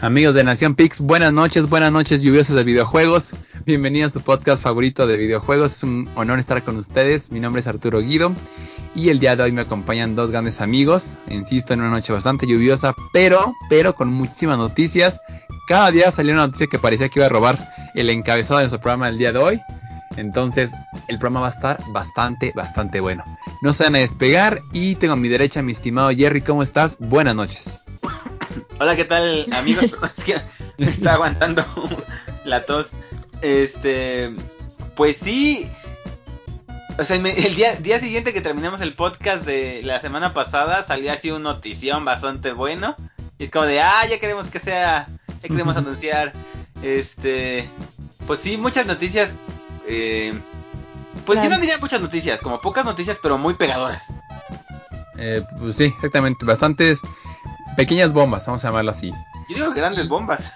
Amigos de Nación Pix, buenas noches, buenas noches lluviosas de videojuegos. Bienvenidos a su podcast favorito de videojuegos. Es un honor estar con ustedes. Mi nombre es Arturo Guido y el día de hoy me acompañan dos grandes amigos. Insisto, en una noche bastante lluviosa, pero, pero con muchísimas noticias. Cada día salió una noticia que parecía que iba a robar el encabezado de nuestro programa del día de hoy. Entonces, el programa va a estar bastante, bastante bueno. No se van a despegar y tengo a mi derecha mi estimado Jerry. ¿Cómo estás? Buenas noches. Hola, ¿qué tal, amigos? es que me está aguantando la tos. Este, pues sí. O sea, el día, día siguiente que terminamos el podcast de la semana pasada, salió así una notición bastante bueno. Y es como de, ah, ya queremos que sea, ya queremos anunciar. Este, pues sí, muchas noticias. Eh, pues yo no diría muchas noticias, como pocas noticias, pero muy pegadoras. Eh, pues sí, exactamente, bastantes pequeñas bombas, vamos a llamarlo así. Yo digo grandes bombas.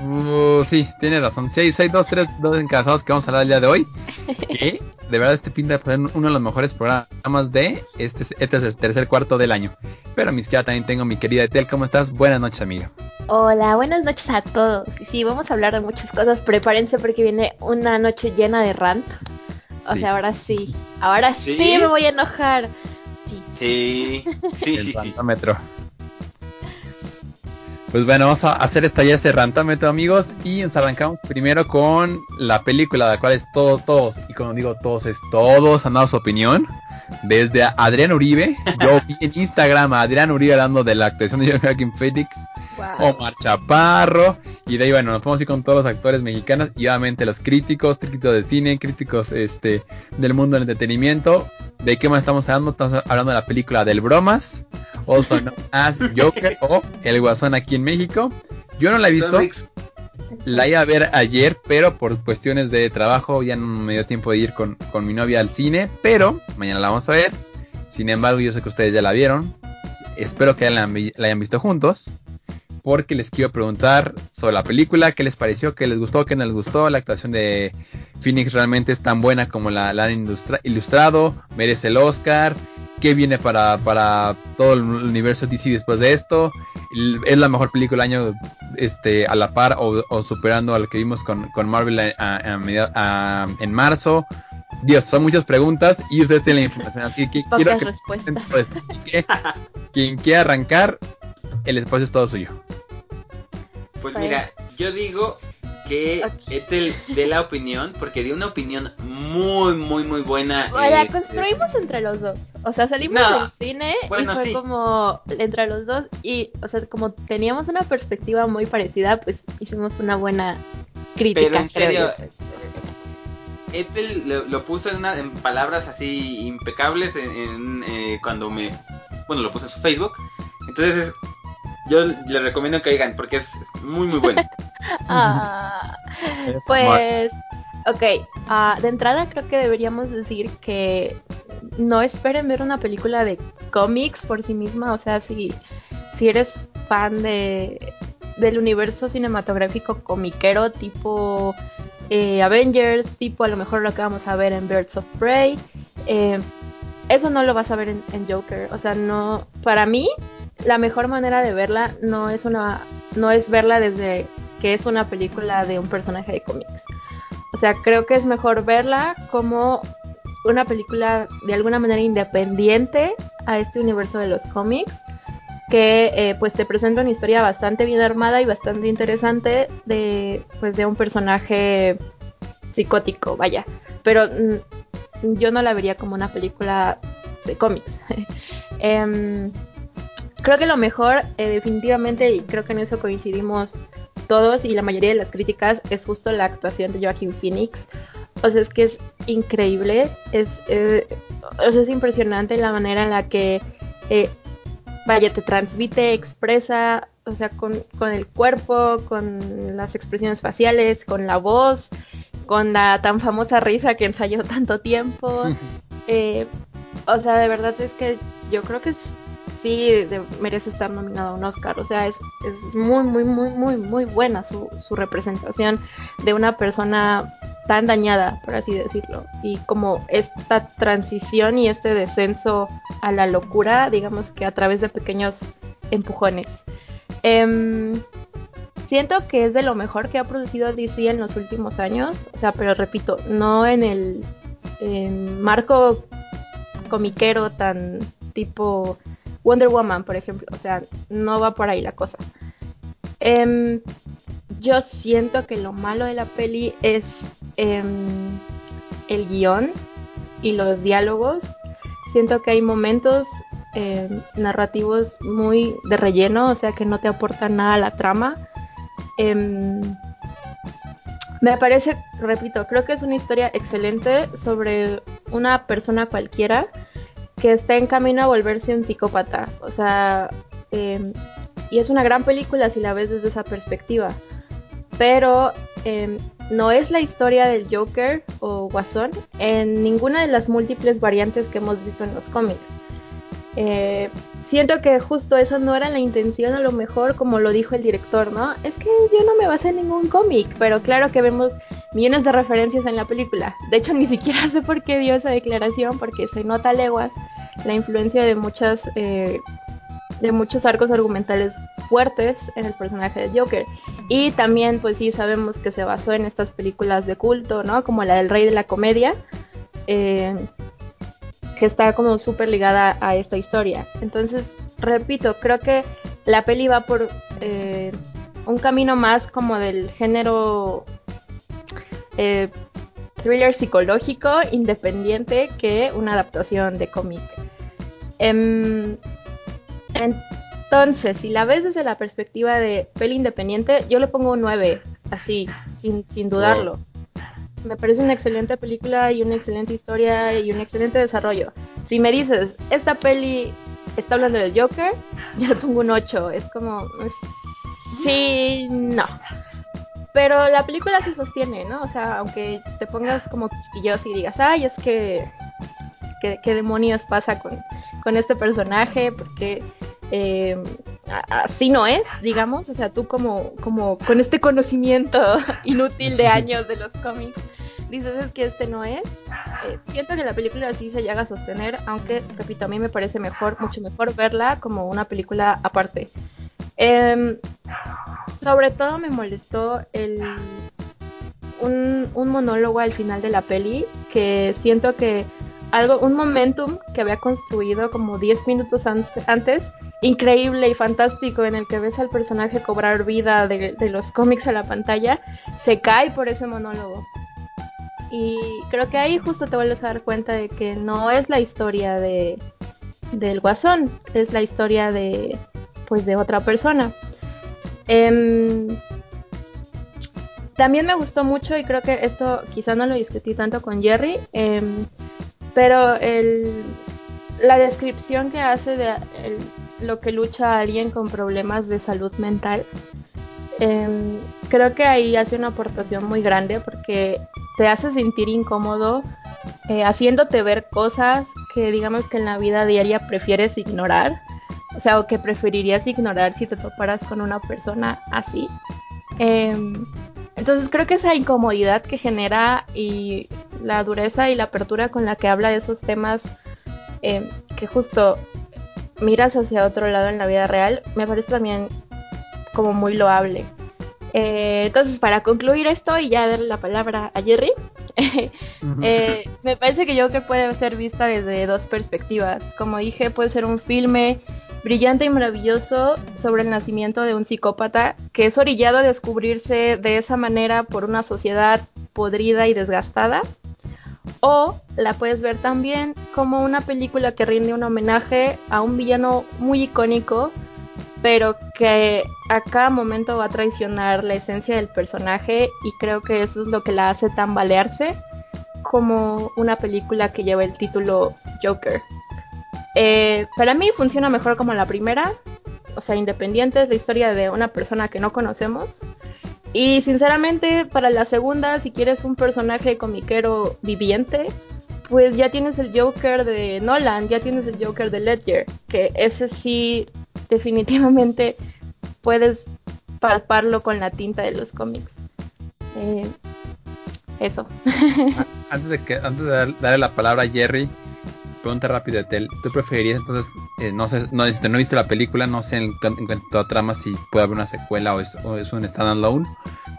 Uh, sí, tiene razón. Sí, hay dos, tres, dos encabezados que vamos a hablar el día de hoy. Que de verdad este pinta de ser uno de los mejores programas de este, este es el tercer cuarto del año. Pero a mi izquierda también tengo mi querida Etel. ¿Cómo estás? Buenas noches, amiga. Hola, buenas noches a todos. Sí, vamos a hablar de muchas cosas. Prepárense porque viene una noche llena de rant. O sea, ahora sí. Ahora sí, me voy a enojar. Sí, sí, sí, sí. Pues bueno, vamos a hacer esta ya este rantámetro, amigos. Y nos arrancamos primero con la película, de la cual es todo, todos, y cuando digo todos, es todos han dado su opinión. Desde Adrián Uribe, yo vi en Instagram a Adrián Uribe hablando de la actuación de Joaquin Phoenix, Omar Chaparro, y de ahí, bueno, nos vamos a ir con todos los actores mexicanos y obviamente los críticos, críticos de cine, críticos este del mundo del entretenimiento. ¿De qué más estamos hablando? Estamos hablando de la película del Bromas, also known as Joker o El Guasón aquí en México. Yo no la he visto. La iba a ver ayer, pero por cuestiones de trabajo ya no me dio tiempo de ir con, con mi novia al cine. Pero mañana la vamos a ver. Sin embargo, yo sé que ustedes ya la vieron. Espero que la, la hayan visto juntos. Porque les quiero preguntar sobre la película, qué les pareció, qué les gustó, qué no les gustó. La actuación de Phoenix realmente es tan buena como la, la han ilustrado. Merece el Oscar qué viene para, para todo el universo DC después de esto. Es la mejor película del año este, a la par o, superando a lo que vimos con, Marvel en marzo. Dios, son muchas preguntas y ustedes tienen la información, así que quiero que, quien quiera arrancar, el espacio es todo suyo. Pues mira, yo digo que okay. de la opinión, porque dio una opinión muy, muy, muy buena. la este, construimos entre los dos. O sea, salimos del cine y fue como entre los dos. Y, o sea, como teníamos una perspectiva muy parecida, pues hicimos una buena crítica. Pero en serio, Ethel lo, puso en, en, palabras así impecables en, eh, cuando me. Bueno, lo puse en su Facebook. Entonces, yo le recomiendo que oigan porque es, muy, muy bueno. Ah, pues, ok. Uh, de entrada, creo que deberíamos decir que no esperen ver una película de cómics por sí misma. O sea, si, si eres fan de del universo cinematográfico comiquero tipo eh, Avengers, tipo a lo mejor lo que vamos a ver en Birds of Prey. Eh, eso no lo vas a ver en, en, Joker. O sea, no. Para mí, la mejor manera de verla no es una. No es verla desde que es una película de un personaje de cómics. O sea, creo que es mejor verla como una película de alguna manera independiente a este universo de los cómics que eh, pues te presenta una historia bastante bien armada y bastante interesante de pues de un personaje psicótico vaya pero mm, yo no la vería como una película de cómics em, creo que lo mejor eh, definitivamente y creo que en eso coincidimos todos y la mayoría de las críticas es justo la actuación de Joaquin Phoenix o sea, es que es increíble, es, es, es impresionante la manera en la que, eh, vaya, te transmite, expresa, o sea, con, con el cuerpo, con las expresiones faciales, con la voz, con la tan famosa risa que ensayó tanto tiempo. Eh, o sea, de verdad es que yo creo que sí merece estar nominado a un Oscar. O sea, es, es muy, muy, muy, muy, muy buena su, su representación de una persona tan dañada, por así decirlo. Y como esta transición y este descenso a la locura, digamos que a través de pequeños empujones. Em, siento que es de lo mejor que ha producido DC en los últimos años. O sea, pero repito, no en el marco comiquero tan tipo Wonder Woman, por ejemplo. O sea, no va por ahí la cosa. Em, yo siento que lo malo de la peli es em, el guion y los diálogos. Siento que hay momentos em, narrativos muy de relleno, o sea que no te aportan nada a la trama. me parece, repito, creo que es una historia excelente sobre una persona cualquiera que está en camino a volverse un psicópata. O sea, y es una gran película si la ves desde esa perspectiva pero em, no es la historia del Joker o Guasón en ninguna de las múltiples variantes que hemos visto en los cómics. Eh, siento que justo eso no era la intención, a lo mejor como lo dijo el director, ¿no? Es que yo no me basé en ningún cómic, pero claro que vemos millones de referencias en la película. De hecho, ni siquiera sé por qué dio esa declaración, porque se nota a leguas la influencia de muchas eh, de muchos arcos argumentales fuertes en el personaje de Joker. Y también, pues sí, sabemos que se basó en estas películas de culto, ¿no? Como la del Rey de la Comedia, eh, que está como súper ligada a esta historia. Entonces, repito, creo que la peli va por eh, un camino más como del género eh, thriller psicológico independiente que una adaptación de cómic. Em, entonces, si la ves desde la perspectiva de peli independiente, yo le pongo un 9, así, sin, sin dudarlo. Me parece una excelente película y una excelente historia y un excelente desarrollo. Si me dices, esta peli está hablando del Joker, yo le pongo un 8. Es como, sí, no. Pero la película se sostiene, ¿no? O sea, aunque te pongas como quisquilloso y digas, ay, es que, ¿qué, demonios pasa con, con este personaje? Porque eh, así no es, digamos, o sea, tú como, como con este conocimiento inútil de años de los cómics, dices es que este no es. Eh, siento que la película así se llega a sostener, aunque, repito, a mí me parece mejor, mucho mejor verla como una película aparte. Em, sobre todo me molestó el un, un monólogo al final de la peli que siento que algo, un momentum que había construido como 10 minutos antes increíble y fantástico en el que ves al personaje cobrar vida de, los cómics a la pantalla, se cae por ese monólogo. Y creo que ahí justo te vuelves a dar cuenta de que no es la historia de del guasón, es la historia de pues de otra persona. Em, también me gustó mucho y creo que esto quizá no lo discutí tanto con Jerry, em, pero el, la descripción que hace de lo que lucha alguien con problemas de salud mental, em, creo que ahí hace una aportación muy grande porque te hace sentir incómodo eh, haciéndote ver cosas que digamos que en la vida diaria prefieres ignorar, o sea, o que preferirías ignorar si te toparas con una persona así. Em, entonces creo que esa incomodidad que genera y la dureza y la apertura con la que habla de esos temas em, que justo miras hacia otro lado en la vida real, me parece también como muy loable. Eh, entonces, para concluir esto y ya darle la palabra a Jerry, eh, me parece que Joker puede ser vista desde dos perspectivas. Como dije, puede ser un filme brillante y maravilloso sobre el nacimiento de un psicópata que es orillado a descubrirse de esa manera por una sociedad podrida y desgastada o la puedes ver también como una película que rinde un homenaje a un villano muy icónico, pero que a cada momento va a traicionar la esencia del personaje y creo que eso es lo que la hace tambalearse como una película que lleva el título Joker. Eh, para mí funciona mejor como la primera, o sea, independiente, es la historia de una persona que no conocemos y sinceramente, para la segunda, si quieres un personaje comiquero viviente, pues ya tienes el Joker de Nolan, ya tienes el Joker de Ledger, que ese sí definitivamente puedes palparlo con la tinta de los cómics. Eh, eso. antes de que antes de darle la palabra a Jerry, pregunta rápida Tel. ¿Tú preferirías entonces, eh, no sé, no, he visto la película, no sé en, en cuanto a trama si puede haber una secuela o es, un standalone,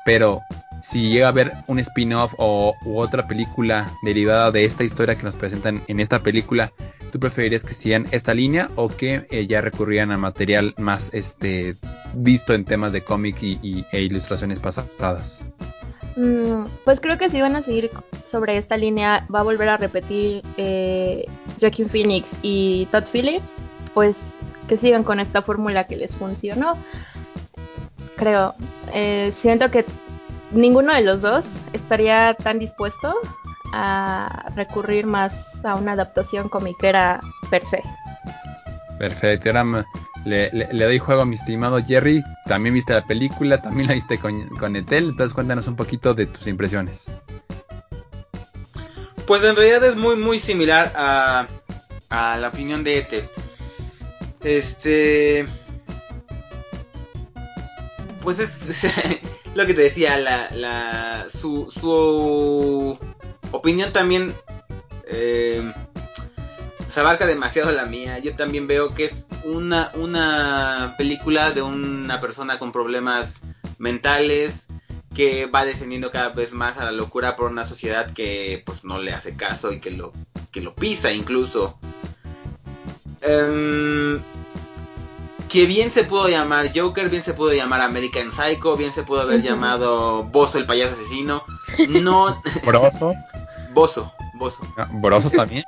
pero si llega a haber un spin-off o otra película derivada de esta historia que nos presentan en esta película, ¿tú preferirías que sigan esta línea o que eh, ya recurrían a material más este visto en temas de cómic y, e ilustraciones pasadas? Mm, pues creo que si van a seguir sobre esta línea, va a volver a repetir eh, Joaquin Phoenix y Todd Phillips, pues que sigan con esta fórmula que les funcionó. Creo, eh, siento que ninguno de los dos estaría tan dispuesto a recurrir más a una adaptación comiquera per se. Perfecto, ahora le, doy juego a mi estimado Jerry. También viste la película, también la viste con, con Etel, entonces cuéntanos un poquito de tus impresiones. Pues en realidad es muy muy similar a, a la opinión de Etel. Este... Pues es, lo que te decía, la, la, su, su opinión también eh, se abarca demasiado la mía. Yo también veo que es una, una película de una persona con problemas mentales que va descendiendo cada vez más a la locura por una sociedad que pues no le hace caso y que lo, que lo pisa incluso. Eh, que bien se pudo llamar Joker, bien se pudo llamar American Psycho, bien se pudo haber llamado Bozo el payaso asesino. No. ¿Broso? Bozo, Bozo. Ah, ¿Broso también?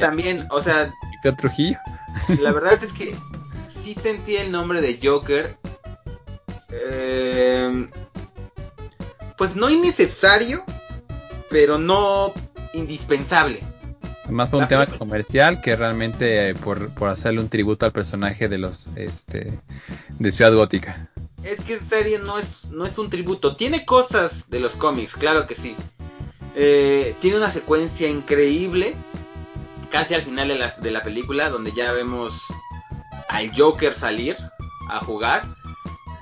también, o sea. Trujillo? La verdad es que sí sentí el nombre de Joker. Eh, pues no innecesario, pero no indispensable. Más por un tema comercial que realmente eh, por, hacerle un tributo al personaje de los este de Ciudad Gótica. Es que en serie no es, no es un tributo. Tiene cosas de los cómics, claro que sí. Eh, tiene una secuencia increíble. Casi al final de la, película. Donde ya vemos al Joker salir a jugar.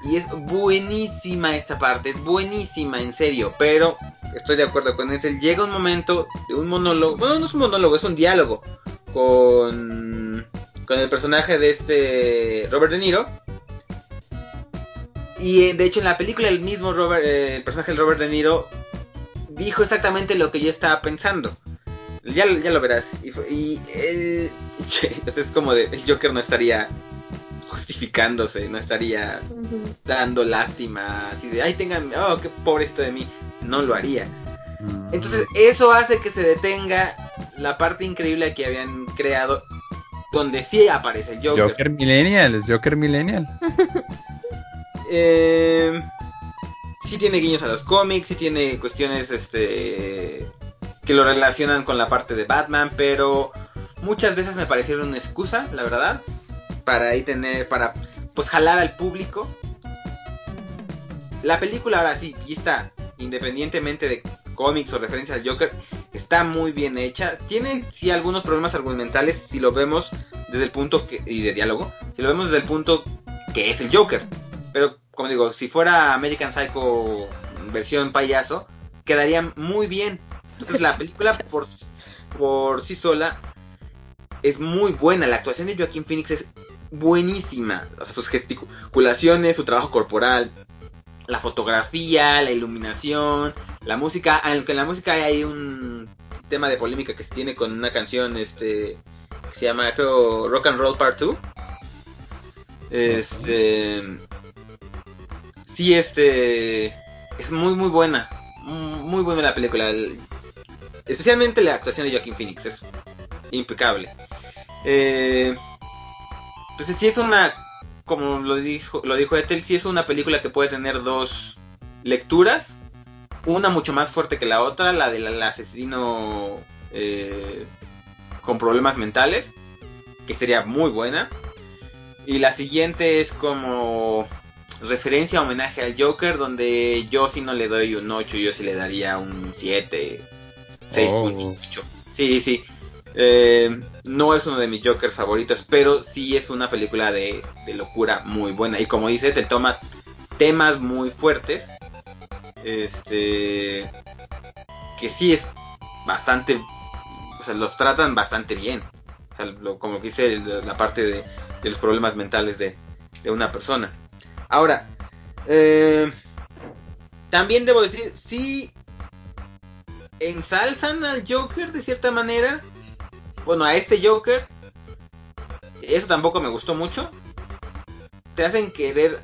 Y es buenísima esta parte. Es buenísima, en serio. Pero estoy de acuerdo con él. Llega un momento de un monólogo. Bueno, no es un monólogo, es un diálogo. Con, con el personaje de este Robert De Niro. Y eh, de hecho en la película el mismo Robert, eh, el personaje de Robert De Niro dijo exactamente lo que yo estaba pensando. Ya, ya lo verás. Y, y es como de, el Joker no estaría justificándose, no estaría dando lástima, así de, ay, tengan, oh, qué pobrecito de mí no lo haría. Mm. Entonces eso hace que se detenga la parte increíble que habían creado donde sí aparece el Joker. Joker Millennial, es Joker Millennial. eh, sí tiene guiños a los cómics, sí tiene cuestiones este que lo relacionan con la parte de Batman, pero muchas veces me parecieron una excusa, la verdad, para ahí tener, para pues jalar al público. La película ahora sí, y está independientemente de cómics o referencias al Joker, está muy bien hecha. Tiene sí algunos problemas argumentales si lo vemos desde el punto que, y de diálogo, si lo vemos desde el punto que es el Joker. Pero como digo, si fuera American Psycho versión payaso, quedaría muy bien. Entonces la película por, por sí sola es muy buena. La actuación de Joaquín Phoenix es buenísima. sus gesticulaciones, su trabajo corporal, la fotografía, la iluminación, la música, aunque en la música hay un tema de polémica que se tiene con una canción este que se llama creo Rock and Roll Part 2. Este sí este es muy muy buena, muy buena la película, especialmente la actuación de Joaquin Phoenix es impecable. Eh, entonces sí es una como lo dijo, lo dijo Ethel, sí es una película que puede tener dos lecturas. Una mucho más fuerte que la otra, la del asesino eh, con problemas mentales, que sería muy buena. Y la siguiente es como referencia, homenaje al Joker, donde yo sí no le doy un 8, yo sí le daría un 7, 6.8. Sí, sí. Eh, no es uno de mis Jokers favoritos, pero sí es una película de, locura muy buena. Y como dice, te toma temas muy fuertes. Este. Que sí es bastante o sea, los tratan bastante bien. O sea, lo, como dice la parte de, de, los problemas mentales de, de una persona. Ahora, eh, también debo decir, sí ensalzan al Joker de cierta manera. Bueno, a este Joker. Eso tampoco me gustó mucho. Te hacen querer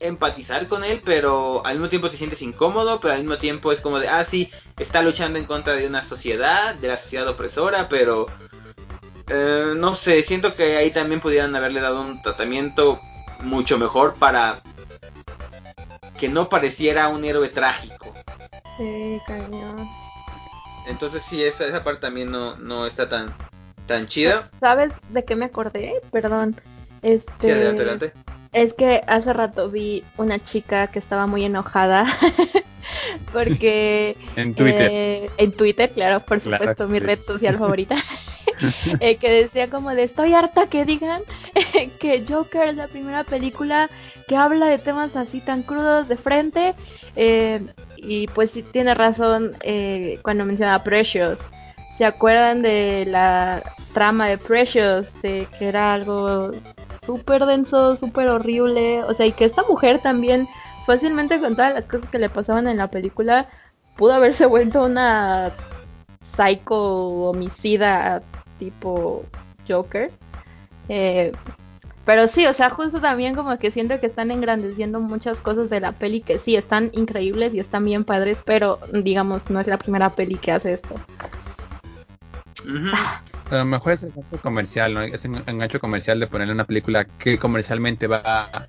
empatizar con él, pero al mismo tiempo te sientes incómodo, pero al mismo tiempo es como de, ah, sí, está luchando en contra de una sociedad, de la sociedad opresora, pero eh, no sé, siento que ahí también pudieran haberle dado un tratamiento mucho mejor para que no pareciera un héroe trágico. Sí, cañón. Entonces sí, esa, esa parte también no, no está tan, tan chida. ¿Sabes de qué me acordé? Perdón. Este... adelante, adelante. Es que hace rato vi una chica que estaba muy enojada porque... en Twitter. Eh, en Twitter, claro, por supuesto, mi red social favorita. eh, que decía como de estoy harta que digan que Joker es la primera película que habla de temas así tan crudos de frente. Eh, y pues sí tiene razón eh, cuando menciona Precious. ¿Se acuerdan de la trama de Precious? De que era algo súper denso, súper horrible. O sea, y que esta mujer también, fácilmente con todas las cosas que le pasaban en la película, pudo haberse vuelto una psycho homicida tipo Joker. Eh, pero sí, o sea, justo también como que siento que están engrandeciendo muchas cosas de la peli que sí están increíbles y están bien padres, pero digamos, no es la primera peli que hace esto. A lo mejor es el engancho comercial, ¿no? Es el engancho comercial de ponerle una película que comercialmente va. A...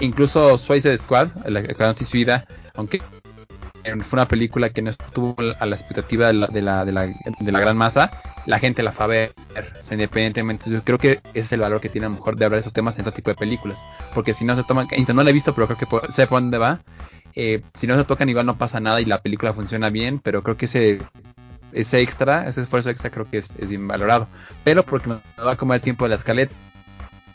Incluso Suicide Squad, la que su vida, aunque fue una película que no estuvo a la expectativa de la, de la, de la, de la gran masa, la gente la fue a ver, independientemente. Yo creo que ese es el valor que tiene a lo mejor de hablar esos temas en este tipo de películas. Porque si no se toman, no la he visto, pero creo que sé por dónde va. Eh, si no se tocan, igual no pasa nada y la película funciona bien, pero creo que ese ese extra, ese esfuerzo extra creo que es, es bien valorado. Pero porque me va a comer tiempo de la escaleta.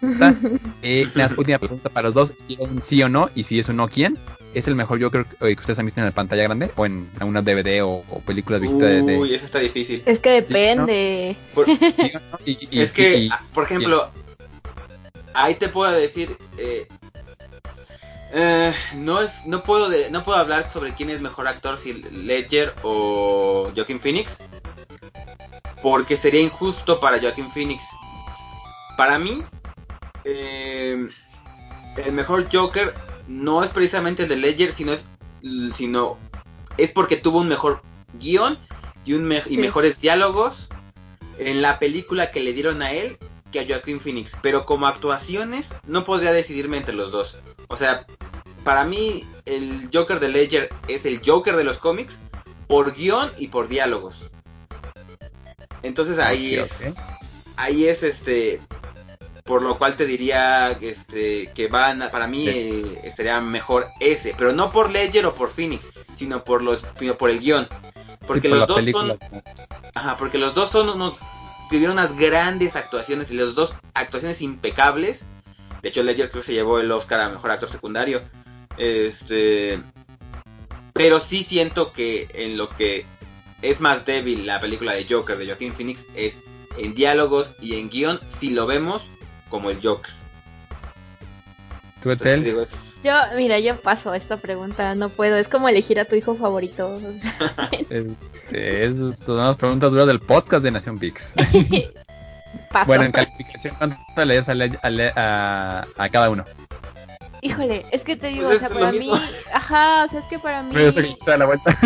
eh, la última pregunta para los dos, ¿quién sí o no? Y si es un no, ¿quién? ¿Es el mejor Joker que ustedes han visto en la pantalla grande? ¿O en una DVD o, viejitas de, de, Uy, eso está difícil. Es que depende. ¿Sí, no? por, ¿sí, no? y, y, es que, por ejemplo, ahí te puedo decir, eh, eh, no es, no puedo de, no puedo hablar sobre quién es mejor actor, si Ledger o Joaquin Phoenix, porque sería injusto para Joaquin Phoenix. Para mí, eh, el mejor Joker no es precisamente el de Ledger, sino es, sino es porque tuvo un mejor guion y un me y mejores diálogos en la película que le dieron a él que a Joaquin Phoenix. Pero como actuaciones, no podría decidirme entre los dos. O sea, para mí el Joker de Ledger es el Joker de los cómics por guion y por diálogos. Entonces ahí okay, es, okay. ahí es este, por lo cual te diría este que van para mí sí. eh, sería mejor ese, pero no por Ledger o por Phoenix, sino por los, sino por el guion, porque sí, por los dos película. son, ajá, porque los dos son unos tuvieron unas grandes actuaciones y las dos actuaciones impecables. De hecho, Ledger creo que se llevó el Oscar a mejor actor secundario. Este. Pero sí siento que en lo que es más débil la película de Joker de Joaquin Phoenix es en diálogos y en guion, si lo vemos como el Joker. ¿Tú, Entonces, digo, es... Yo, mira, yo paso esta pregunta, no puedo, es como elegir a tu hijo favorito. es, son las preguntas duras del podcast de Nación Pix. bueno, en calificación, ¿cuánto le das a, a, a, cada uno? Híjole, es que te digo, pues o sea, para mí, ajá, o sea, es que para mí, la vuelta.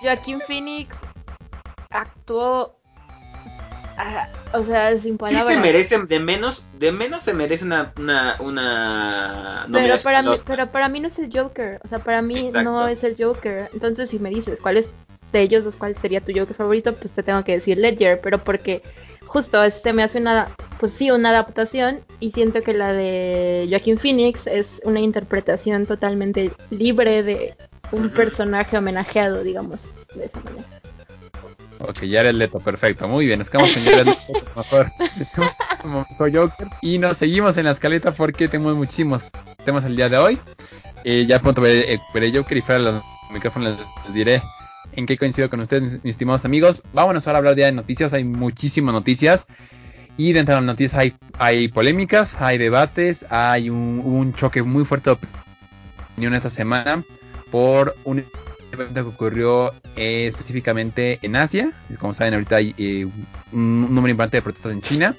Joaquín Phoenix actuó, uh, o sea, sin palabras. Sí se merece, de menos, de menos se merece una, una, una pero para mí, pero para mí no es el Joker, o sea, para mí Exacto. no es el Joker. Entonces, si me dices cuál es de ellos dos cuál sería tu Joker favorito, pues te tengo que decir Ledger, pero porque justo este me hace una, pues sí, una adaptación y siento que la de Joaquin Phoenix es una interpretación totalmente libre de un uh -huh. personaje homenajeado, digamos, de esa manera. Ok, ya eres Leto, perfecto, muy bien, es que vamos a Jared Leto mejor, como mejor Joker. Y nos seguimos en la escaleta porque tenemos muchísimos temas el día de hoy. Eh, ya pronto veré, veré Joker y fuera los micrófonos les diré en qué coincido con ustedes, mis, estimados amigos. Vámonos ahora a hablar ya de noticias. Hay muchísimas noticias. Y dentro de las noticias hay, hay polémicas, hay debates, hay un, un choque muy fuerte de opinión esta semana por un evento que ocurrió eh, específicamente en Asia. Como saben, ahorita hay eh, un, número importante de protestas en China.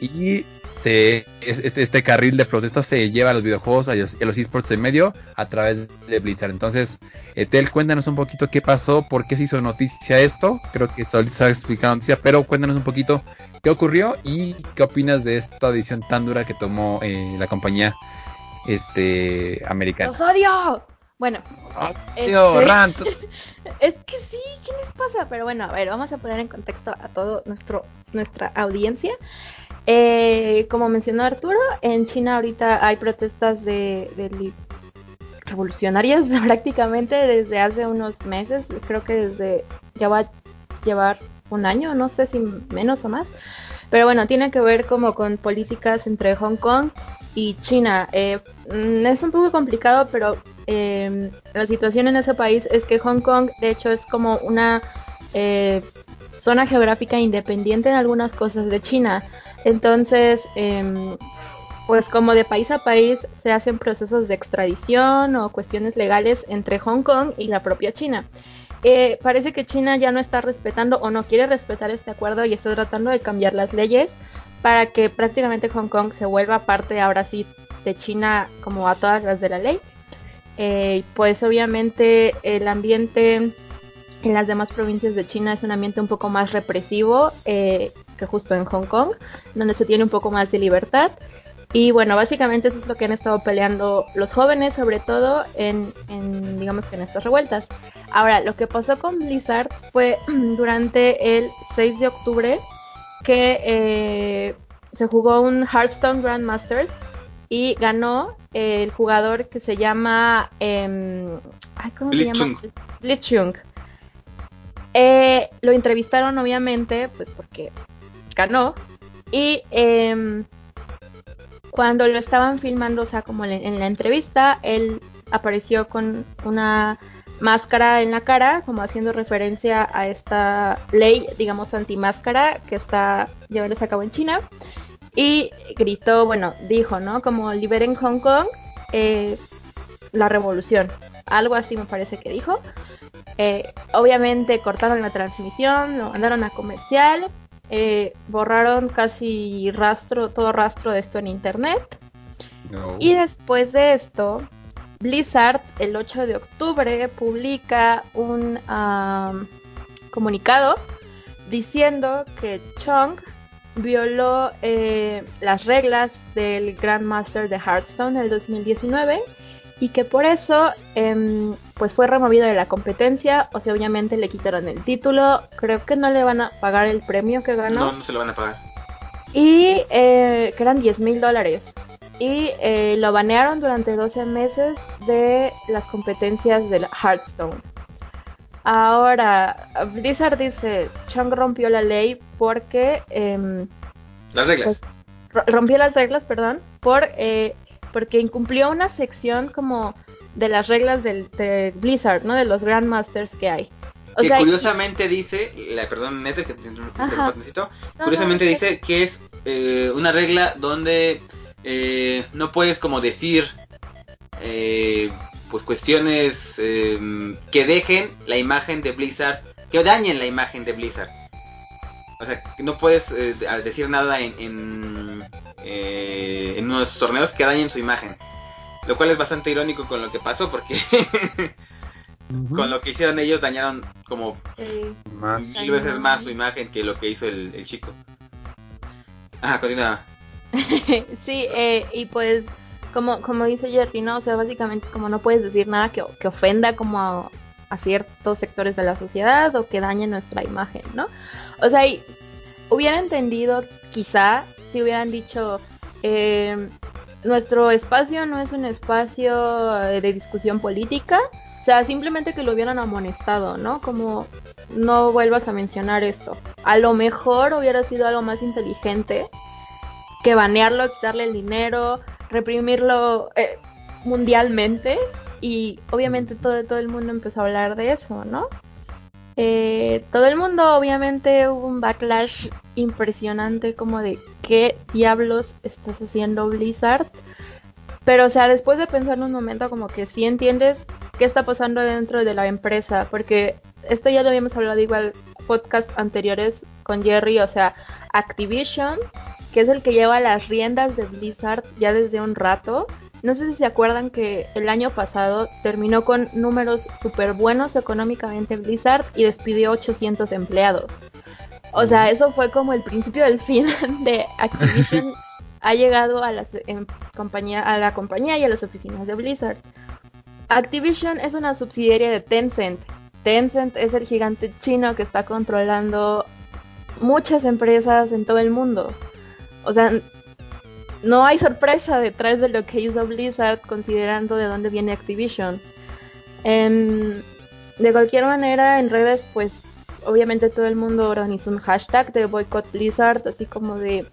Y se, este, este, carril de protestas se lleva a los videojuegos, a los, esports en medio, a través de Blizzard. Entonces, Etel, cuéntanos un poquito qué pasó, por qué se hizo noticia esto. Creo que se ha explicado noticia, pero cuéntanos un poquito qué ocurrió y qué opinas de esta decisión tan dura que tomó eh, la compañía este americana. ¡Los! Bueno. Este, es que sí, ¿qué les pasa? Pero bueno, a ver, vamos a poner en contexto a todo nuestro nuestra audiencia. Eh, como mencionó Arturo, en China ahorita hay protestas de, revolucionarias prácticamente desde hace unos meses. Creo que desde ya va a llevar un año, no sé si menos o más. Pero bueno, tiene que ver como con políticas entre Hong Kong y China. Eh, mm, es un poco complicado, pero eh, la situación en ese país es que Hong Kong, de hecho, es como una eh, zona geográfica independiente en algunas cosas de China. Entonces, em, pues como de país a país se hacen procesos de extradición o cuestiones legales entre Hong Kong y la propia China. Eh, parece que China ya no está respetando o no quiere respetar este acuerdo y está tratando de cambiar las leyes para que prácticamente Hong Kong se vuelva parte ahora sí de China como a todas las de la ley. Eh, pues obviamente el ambiente en las demás provincias de China es un ambiente un poco más represivo eh, que justo en Hong Kong, donde se tiene un poco más de libertad. Y bueno, básicamente eso es lo que han estado peleando los jóvenes, sobre todo en, digamos que en estas revueltas. Ahora, lo que pasó con Blizzard fue durante el 6 de octubre que eh, se jugó un Hearthstone Grandmasters y ganó el jugador que se llama... Eh, ¿Cómo se llama? Blitzchung. Eh, lo entrevistaron obviamente, pues porque ganó. Y em, cuando lo estaban filmando, o sea, como en la entrevista, él apareció con una máscara en la cara, como haciendo referencia a esta ley, digamos, anti-máscara que está llevándose a cabo en China. Y gritó, bueno, dijo, ¿no? Como liberen Hong Kong, eh, la revolución. Algo así me parece que dijo. Eh, obviamente cortaron la transmisión, lo mandaron a comercial, eh, borraron casi rastro, todo rastro de esto en internet. Y después de esto, Blizzard el 8 de octubre publica un comunicado diciendo que Chung violó eh, las reglas del Grandmaster de Hearthstone del 2019 y que por eso em, pues fue removido de la competencia, o sea, obviamente le quitaron el título, creo que no le van a pagar el premio que ganó. No, no se lo van a pagar. Y eh, que eran 10 mil dólares. Y eh, lo banearon durante 12 meses de las competencias del Hearthstone. Ahora, Blizzard dice, Chung rompió la ley porque... Em, las reglas. Pues, rompió las reglas, perdón, por eh, porque incumplió una sección como de las reglas del, de Blizzard, ¿no? De los Grandmasters que hay. que curiosamente dice, la, perdón, Nete, que te, necesito, curiosamente dice que es eh, una regla donde eh, no puedes como decir eh, pues cuestiones que dejen la imagen de Blizzard, que dañen la imagen de Blizzard. O sea, no puedes decir nada en eh, en unos torneos que dañen su imagen. Lo cual es bastante irónico con lo que pasó porque con lo que hicieron ellos dañaron como mil veces más su imagen que lo que hizo el, chico. Ah, continúa. sí, eh, y pues como, como dice Jerry, ¿no? O sea, básicamente como no puedes decir nada que, ofenda como a, ciertos sectores de la sociedad o que dañe nuestra imagen, ¿no? O sea, hubiera entendido quizá si hubieran dicho, eh, nuestro espacio no es un espacio de discusión política, o sea, simplemente que lo hubieran amonestado, ¿no? Como no vuelvas a mencionar esto. A lo mejor hubiera sido algo más inteligente que banearlo, quitarle el dinero, reprimirlo eh, mundialmente y obviamente todo, todo el mundo empezó a hablar de eso, ¿no? eh, todo el mundo obviamente hubo un backlash impresionante como de qué diablos estás haciendo Blizzard. Pero o sea, después de pensar un momento como que sí entiendes qué está pasando dentro de la empresa, porque esto ya lo habíamos hablado igual podcast anteriores con Jerry, o sea, Activision, que es el que lleva las riendas de Blizzard ya desde un rato, no sé si se acuerdan que el año pasado terminó con números súper buenos económicamente Blizzard y despidió 800 empleados. O sea, eso fue como el principio del fin de Activision. ha llegado a, compañía, a la compañía y a las oficinas de Blizzard. Activision es una subsidiaria de Tencent. Tencent es el gigante chino que está controlando muchas empresas en todo el mundo. O sea, no hay sorpresa detrás de lo que hizo Blizzard considerando de dónde viene Activision. Em, de cualquier manera, en redes, pues obviamente todo el mundo organizó un hashtag de boycott Blizzard, así como de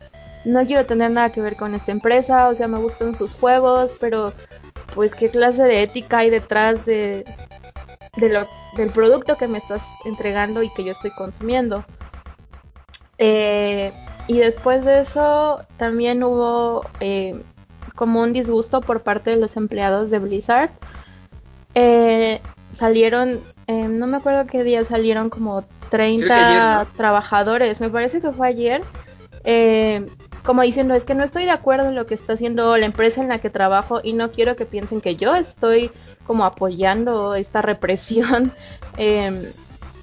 no quiero tener nada que ver con esta empresa, o sea, me gustan sus juegos, pero pues qué clase de ética hay detrás de, de lo, del producto que me estás entregando y que yo estoy consumiendo. Eh, y después de eso también hubo eh, como un disgusto por parte de los empleados de Blizzard. Eh, salieron, eh, no me acuerdo qué día salieron como 30 trabajadores, me parece que fue ayer, como diciendo, es que no estoy de acuerdo en lo que está haciendo la empresa en la que trabajo y no quiero que piensen que yo estoy como apoyando esta represión em,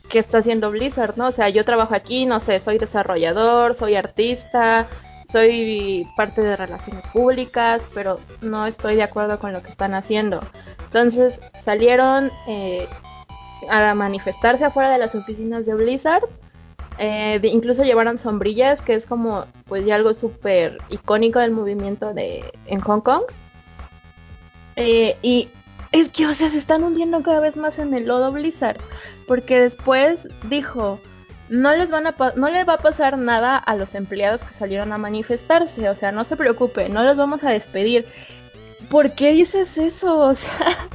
que está haciendo Blizzard, ¿no? O sea, yo trabajo aquí, no sé, soy desarrollador, soy artista, soy parte de relaciones públicas, pero no estoy de acuerdo con lo que están haciendo. Entonces salieron eh, a manifestarse afuera de las oficinas de Blizzard. Eh, incluso llevaron sombrillas, que es como pues ya algo súper icónico del movimiento de en Hong Kong. Eh, y es que, o sea, se están hundiendo cada vez más en el lodo Blizzard porque después dijo, no les van a no les va a pasar nada a los empleados que salieron a manifestarse, o sea, no se preocupe, no los vamos a despedir. ¿Por qué dices eso? O sea,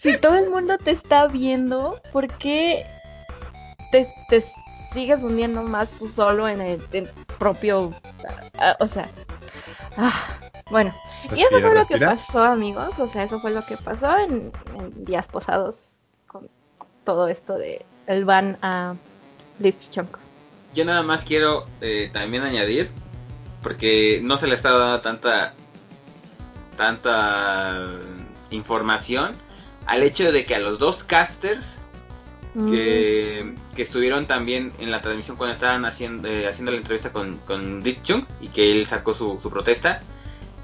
si todo el mundo te está viendo, ¿por qué te, sigues hundiendo más tú solo en el, propio, o sea, ah, bueno, y eso fue lo que pasó, amigos, o sea, eso fue lo que pasó en, en días pasados todo esto de el ban a Blitzchunk. Yo nada más quiero eh, también añadir, porque no se le está dando tanta tanta información al hecho de que a los dos casters que, mm. que, estuvieron también en la transmisión cuando estaban haciendo, eh, haciendo la entrevista con, con Blitzchung y que él sacó su, su, protesta,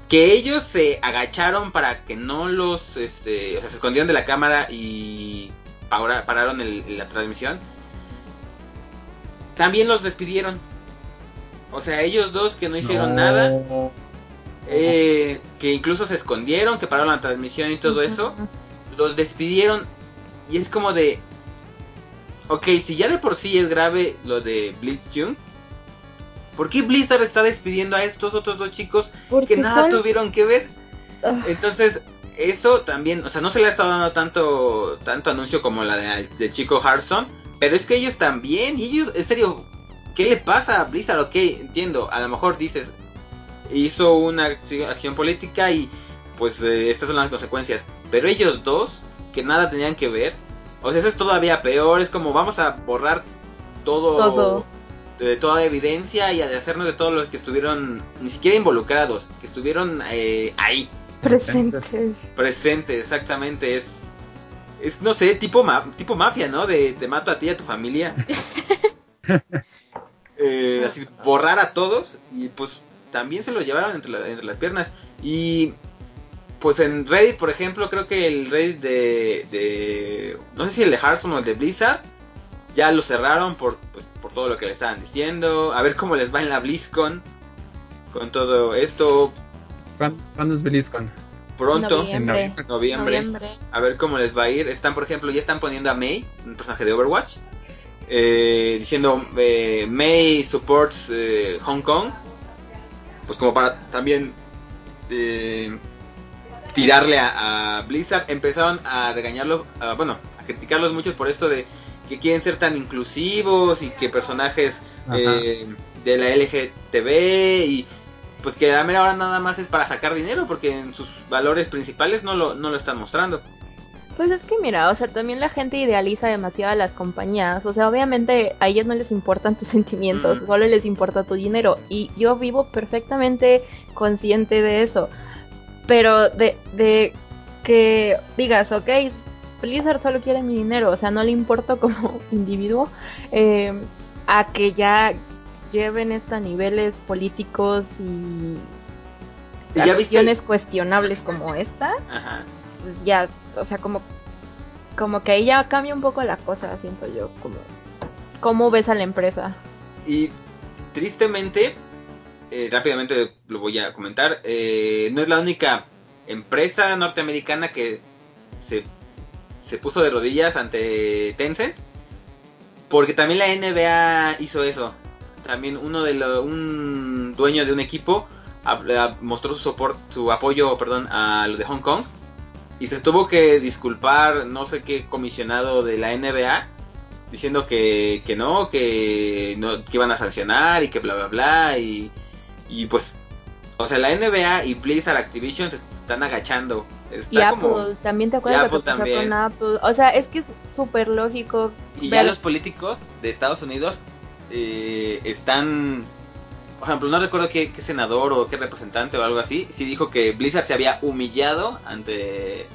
que ellos se agacharon para que no los, este, o sea, se escondieron de la cámara y pararon la transmisión, también los despidieron. O sea, ellos dos que no hicieron nada, eh, que incluso se escondieron, que pararon la transmisión y todo eso, los despidieron. Y es como de, ok, si ya de por sí es grave lo de Blitzchung, ¿por qué Blizzard está despidiendo a estos otros dos chicos que nada tuvieron que ver? Ah. Entonces, eso también, o sea, no se le ha estado dando tanto, tanto anuncio como la de, Chico Harson, pero es que ellos también, y ellos, en serio, ¿qué le pasa a Blizzard? Ok, entiendo, a lo mejor dices, hizo una acción política y pues eh, estas son las consecuencias, pero ellos dos, que nada tenían que ver, o sea, eso es todavía peor, es como vamos a borrar todo, De, toda evidencia y a hacernos de todos los que estuvieron ni siquiera involucrados, que estuvieron eh, ahí. Presentes. Presente, exactamente. Es, es no sé, tipo, tipo mafia, ¿no? De te mato a ti y a tu familia. eh, así, borrar a todos y pues también se lo llevaron entre, entre las piernas. Y pues en Reddit, por ejemplo, creo que el Reddit de, de no sé si el de Hearthstone o el de Blizzard, ya lo cerraron por, pues, por todo lo que le estaban diciendo. A ver cómo les va en la BlizzCon con todo esto. ¿Cuándo, es BlizzCon? Pronto, en noviembre. A ver cómo les va a ir. Están, por ejemplo, ya están poniendo a May, un personaje de Overwatch, eh, diciendo eh, May supports eh, Hong Kong. Pues como para también tirarle a, Blizzard. Empezaron a regañarlo, bueno, a criticarlos mucho por esto de que quieren ser tan inclusivos y que personajes eh, de la LGTB y pues que a mera hora nada más es para sacar dinero porque en sus valores principales no lo, no lo están mostrando. Pues es que mira, o sea, también la gente idealiza demasiado a las compañías. O sea, obviamente a ellas no les importan tus sentimientos, solo les importa tu dinero. Y yo vivo perfectamente consciente de eso. Pero de, de que digas, ok, Blizzard solo quiere mi dinero, o sea, no le importa como individuo, eh, a que ya lleven esto a niveles políticos y, ¿Ya cuestionables como esta, pues ya, o sea, como, como que ahí ya cambia un poco la cosa, siento yo, como, ¿cómo ves a la empresa? Y tristemente, eh, rápidamente lo voy a comentar, eh, no es la única empresa norteamericana que se, se puso de rodillas ante Tencent, porque también la NBA hizo eso también uno de los, un dueño de un equipo mostró su soporte, su apoyo, perdón, a lo de Hong Kong y se tuvo que disculpar, no sé qué comisionado de la NBA, diciendo que, que no, que no, que iban a sancionar y que bla bla bla y, y pues, o sea, la NBA y Blizzard Activision se están agachando. y Apple, también te acuerdas de también. Apple. O sea, es que es súper lógico. Y ya los políticos de Estados Unidos eh, están, por ejemplo, no recuerdo qué, senador o qué representante o algo así, sí dijo que Blizzard se había humillado ante,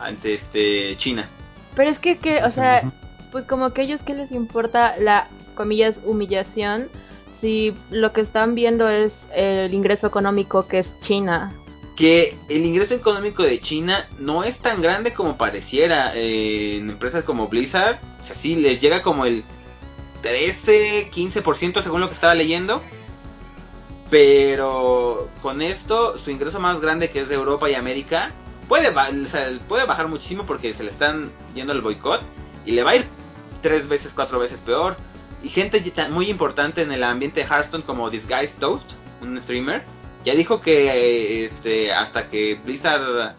ante este China. Pero es que, que o sea, pues como que ellos que les importa la, comillas, humillación, si lo que están viendo es el ingreso económico que es China. Que el ingreso económico de China no es tan grande como pareciera eh, en empresas como Blizzard. O sea, sí, les llega como el 13, 15% según lo que estaba leyendo. Pero con esto, su ingreso más grande que es de Europa y América, puede, puede bajar muchísimo porque se le están yendo el boicot y le va a ir tres veces, cuatro veces peor. Y gente muy importante en el ambiente de Hearthstone como Disguised Toast, un streamer, ya dijo que este, hasta que Blizzard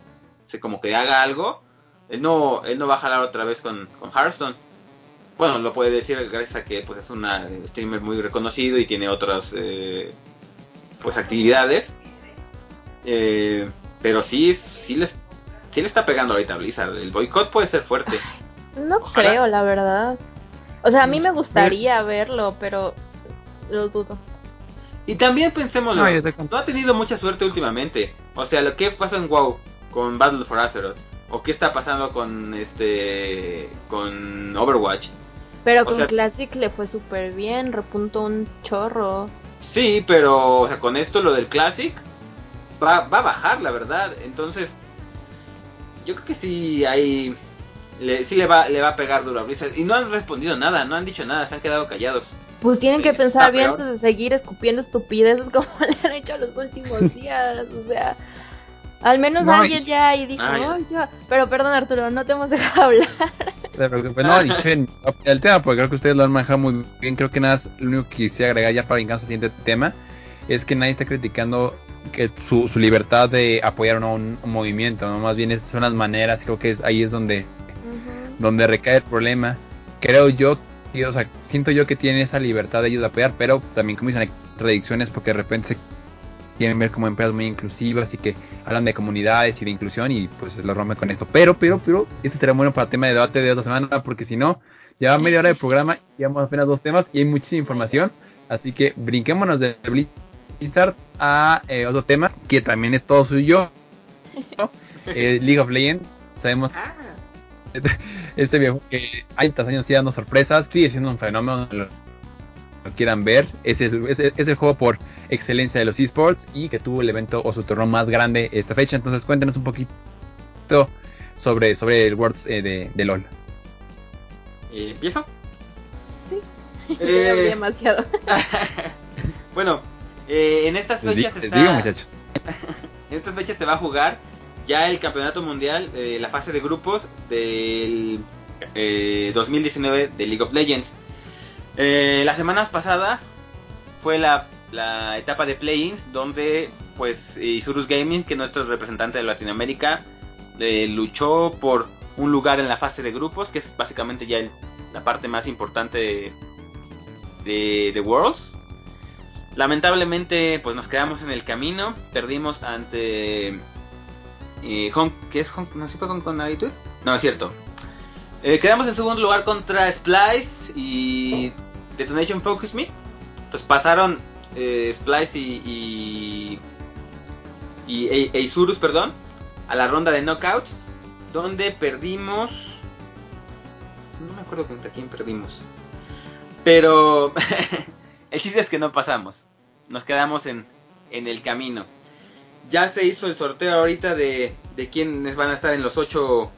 se como que haga algo, él no, él no va a jalar otra vez con, con Hearthstone bueno, lo puede decir gracias a que pues es una streamer muy reconocido y tiene otras eh, pues actividades. Eh, pero sí, sí les, sí le está pegando ahorita a Blizzard. El boicot puede ser fuerte. no creo, la verdad. O sea, a mí me gustaría verlo, pero lo dudo. Y también pensemos, no, no, ha tenido mucha suerte últimamente. O sea, lo que pasó en WoW con Battle for Azeroth o qué está pasando con este con Overwatch pero con Classic le fue súper bien, repuntó un chorro. Sí, pero o sea, con esto lo del Classic va, va a bajar, la verdad. Entonces, yo creo que sí hay... Le, sí le va, le va a pegar duro a Blizzard. Y no han respondido nada, no han dicho nada, se han quedado callados. Pues tienen que pensar bien antes de seguir escupiendo estupideces como le han hecho los últimos días. o sea, al menos alguien ya ahí dijo, ah, pero perdón Arturo, no te hemos dejado hablar. No, dije el tema, porque creo que ustedes lo han manejado muy bien. Creo que nada, lo único que quisiera agregar ya para al siguiente tema es que nadie está criticando que su, su libertad de apoyar un, movimiento, ¿no? más bien esas son las maneras, creo que es, ahí es donde, donde recae el problema. Creo yo, o sea, siento yo que tienen esa libertad de ellos de apoyar, pero también como dicen, hay contradicciones porque de repente se quieren ver como empresas muy inclusivas y que hablan de comunidades y de inclusión y pues lo rompe con esto. Pero, pero, pero, este será bueno para el tema de debate de otra semana porque si no, ya media hora de programa, llevamos apenas dos temas y hay muchísima información. Así que brinquémonos de Blizzard a eh, otro tema que también es todo suyo. eh, League of Legends. Sabemos ah. este viejo que hay tantos años sigue dando sorpresas, sigue siendo un fenómeno, lo, quieran ver. es, es, es el juego por excelencia de los esports y que tuvo el evento o su torneo más grande esta fecha. Entonces cuéntenos un poquito sobre, sobre el Worlds eh, de, de, LOL. ¿Empiezo? Sí, eh... demasiado. bueno, eh, en estas fechas está... digo, muchachos. en estas fechas se va a jugar ya el campeonato mundial, eh, la fase de grupos del 2019 de League of Legends. las semanas pasadas fue la la etapa de play-ins donde pues Isurus Gaming, que nuestro representante de Latinoamérica, luchó por un lugar en la fase de grupos, que es básicamente ya el la parte más importante de, de, Worlds. Lamentablemente, pues nos quedamos en el camino. Perdimos ante. Eh, ¿Qué es Hong? ¿No fue Hong? No, es cierto. Eh, quedamos en segundo lugar contra Splice y Detonation Focus Me. Pues pasaron eh, Splice y, y, y Eisurus, perdón, a la ronda de knockouts, donde perdimos... No me acuerdo contra quién perdimos. Pero el chiste es que no pasamos. Nos quedamos en, en el camino. Ya se hizo el sorteo ahorita de, de quiénes van a estar en los ocho,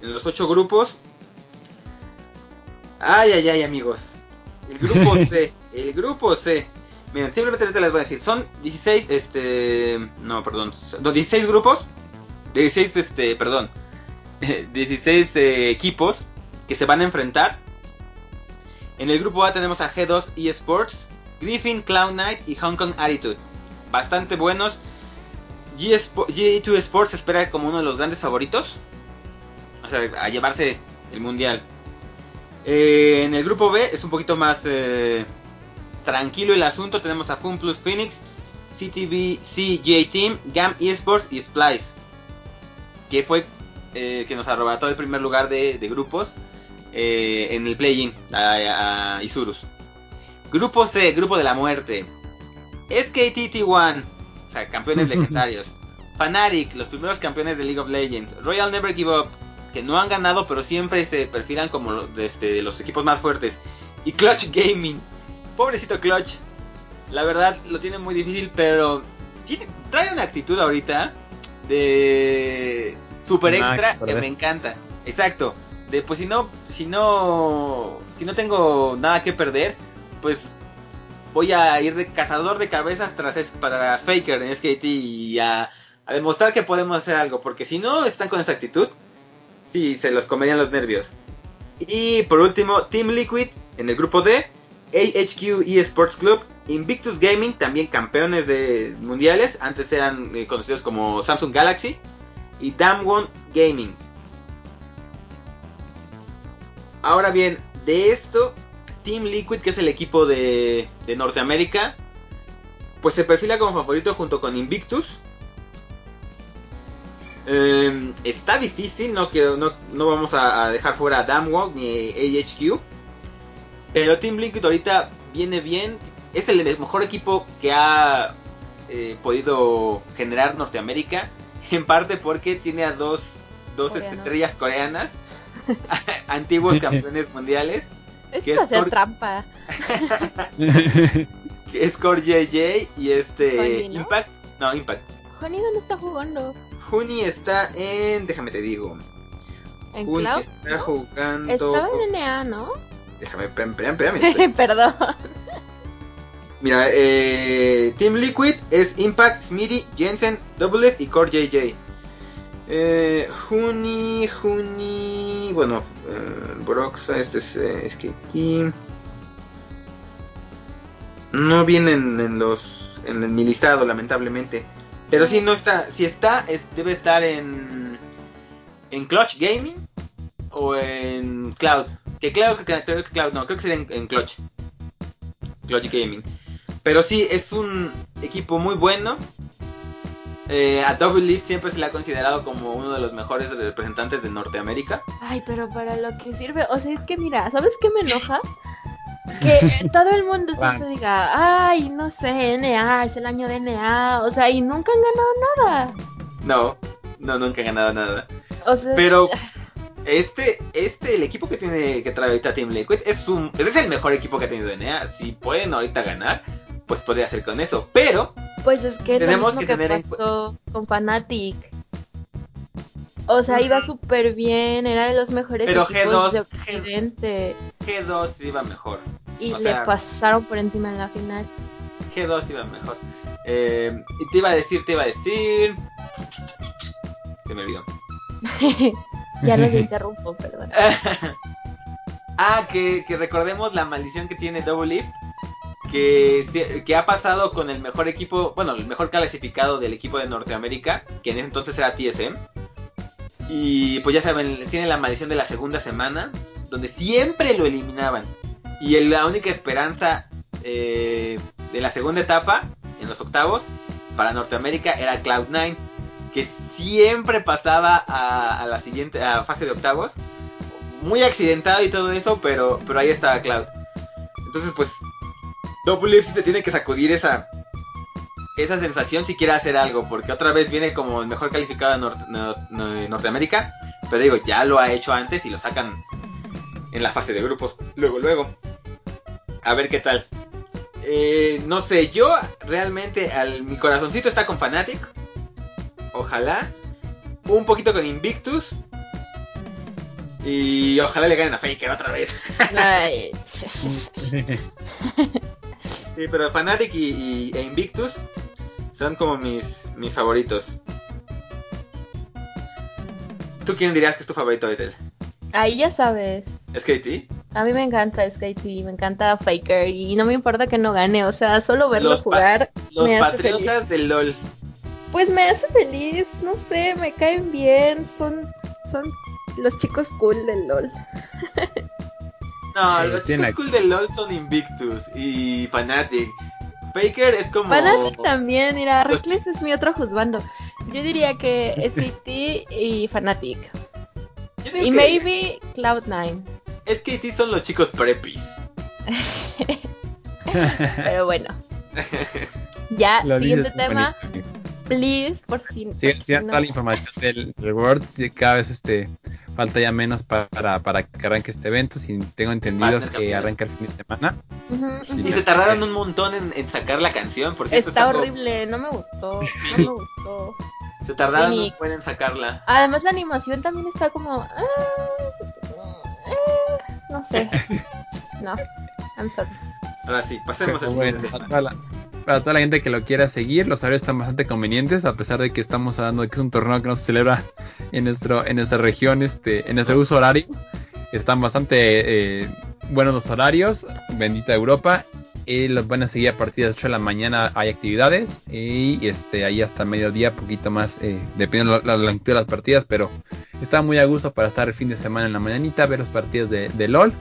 en los ocho grupos. Ay, ay, ay, amigos. El grupo C. El grupo C. Miren, simplemente les voy a decir, son 16, este, no, perdón, 16 grupos, 16, este, perdón, 16 eh, equipos que se van a enfrentar. En el grupo A tenemos a G2 eSports, Griffin, Cloud Knight y Hong Kong Attitude. Bastante buenos. G2 Sports se espera como uno de los grandes favoritos. O sea, a llevarse el mundial. Eh, en el grupo B es un poquito más eh, tranquilo el asunto. Tenemos a Fun Plus Phoenix, CTV CJ Team, GAM Esports y Splice. Que fue eh, que nos arrebató el primer lugar de, grupos en el play-in a, Isurus. Grupo C, Grupo de la Muerte. SKTT1, o sea, campeones legendarios. Fnatic, los primeros campeones de League of Legends. Royal Never Give Up, que no han ganado, pero siempre se perfilan como de, este, los equipos más fuertes. Y Clutch Gaming. Pobrecito Clutch. La verdad lo tiene muy difícil, pero trae una actitud ahorita de super extra que me encanta. Exacto. De pues si no, si no, si no tengo nada que perder, pues voy a ir de cazador de cabezas tras para Faker en SKT y a, a demostrar que podemos hacer algo. Porque si no están con esa actitud, sí, se los comerían los nervios. Y por último, Team Liquid en el grupo D, AHQ eSports Club, Invictus Gaming, también campeones de mundiales, antes eran eh, conocidos como Samsung Galaxy, y Damwon Gaming. Ahora bien, de esto, Team Liquid, que es el equipo de, de Norteamérica, pues se perfila como favorito junto con Invictus, Em, está difícil, no, no, no vamos a, dejar fuera a Damwalk ni AHQ. Pero Team Liquid ahorita viene bien. Es el mejor equipo que ha eh, podido generar Norteamérica. En parte porque tiene a dos, dos estrellas coreanas. antiguos campeones mundiales. Es que hacer trampa. es Core JJ y este Impact. No, Impact. Honey, ¿dónde está jugando? Juni está en. Déjame te digo. ¿En Juni Cloud? está jugando. Estaba en NA, ¿no? Déjame, espérame, Perdón. Mira, eh, Team Liquid es Impact, Smitty, Jensen, Double y Core JJ. Eh, Juni, Juni. Bueno, eh, Broxa, este es, eh, es que aquí. No vienen en los. En mi listado, lamentablemente. Pero si no está, si está, debe estar en en Clutch Gaming o en Cloud. Que creo que, Cloud no, creo que sería en, Clutch. Clutch Gaming. Pero sí, es un equipo muy bueno. Eh, a Double Leaf siempre se le ha considerado como uno de los mejores representantes de Norteamérica. Ay, pero para lo que sirve, o sea, es que mira, ¿sabes qué me enoja? que todo el mundo siempre diga, ay, no sé, NA, es el año de NA, o sea, y nunca han ganado nada. No, no, nunca han ganado nada. Pero este, este, el equipo que tiene que trae ahorita Team Liquid es un, es el mejor equipo que ha tenido NA. Si pueden ahorita ganar, pues podría ser con eso. Pero pues es que tenemos que, tener pasó con Fnatic. O sea, iba súper bien, era de los mejores Pero equipos G2, de Occidente. G2 iba mejor. Y le pasaron por encima en la final. G2 iba mejor. Eh, y te iba a decir, te iba a decir. Se me olvidó. ya los interrumpo, perdón. ah, que, que, recordemos la maldición que tiene Double Lift. Que, que ha pasado con el mejor equipo, bueno, el mejor clasificado del equipo de Norteamérica, que en ese entonces era TSM y pues ya saben, tiene la maldición de la segunda semana, donde siempre lo eliminaban. Y la única esperanza eh, de la segunda etapa, en los octavos, para Norteamérica era Cloud9, que siempre pasaba a, la siguiente a fase de octavos. Muy accidentado y todo eso, pero, pero ahí estaba Cloud. Entonces, pues, Double se tiene que sacudir esa, esa sensación si quiere hacer algo, porque otra vez viene como el mejor calificado de Norteamérica, pero digo, ya lo ha hecho antes y lo sacan en la fase de grupos, luego, luego. A ver qué tal. Eh, no sé, yo realmente al, mi corazoncito está con Fnatic. Ojalá. Un poquito con Invictus. Y ojalá le ganen a Faker otra vez. sí, pero Fnatic y, e Invictus son como mis, mis favoritos. ¿Tú quién dirías que es tu favorito, Ethel? Ahí ya sabes. ¿SKT? A mí me encanta SKT, me encanta Faker y no me importa que no gane, o sea, solo verlo jugar. los patriotas del LOL. Pues me hace feliz, no sé, me caen bien, son, son los chicos cool del LOL. no, los chicos cool del LOL son Invictus y Fnatic. Faker es como. Fnatic también, mira, Reckless es mi otro juzgando. Yo diría que SKT y Fnatic. Y maybe Cloud9. SKT son los chicos prepis. Pero bueno. ya, siguiente tema. Please, por fin. Sí, sí, toda la información del reward. Cada vez este falta ya menos para, para que arranque este evento. Si tengo entendido que arranca el fin de semana. y se tardaron un montón en, sacar la canción, por cierto. Está horrible, no me gustó. No me gustó. Se tardaron y... pueden sacarla. Además la animación también está como... Eh, no sé. No, I'm sorry. Ahora sí, pasemos al bueno, para toda la gente que lo quiera seguir, los horarios están bastante convenientes, a pesar de que estamos hablando de que es un torneo que no se celebra en nuestro, en nuestra región, este, en nuestro uso horario. Están bastante eh, buenos los horarios, bendita Europa. Y los van a seguir a partir de las 8 de la mañana hay actividades y este ahí hasta mediodía, poquito más, eh, dependiendo de la, longitud de las partidas, pero está muy a gusto para estar el fin de semana en la mañanita, ver los partidos de, de LOL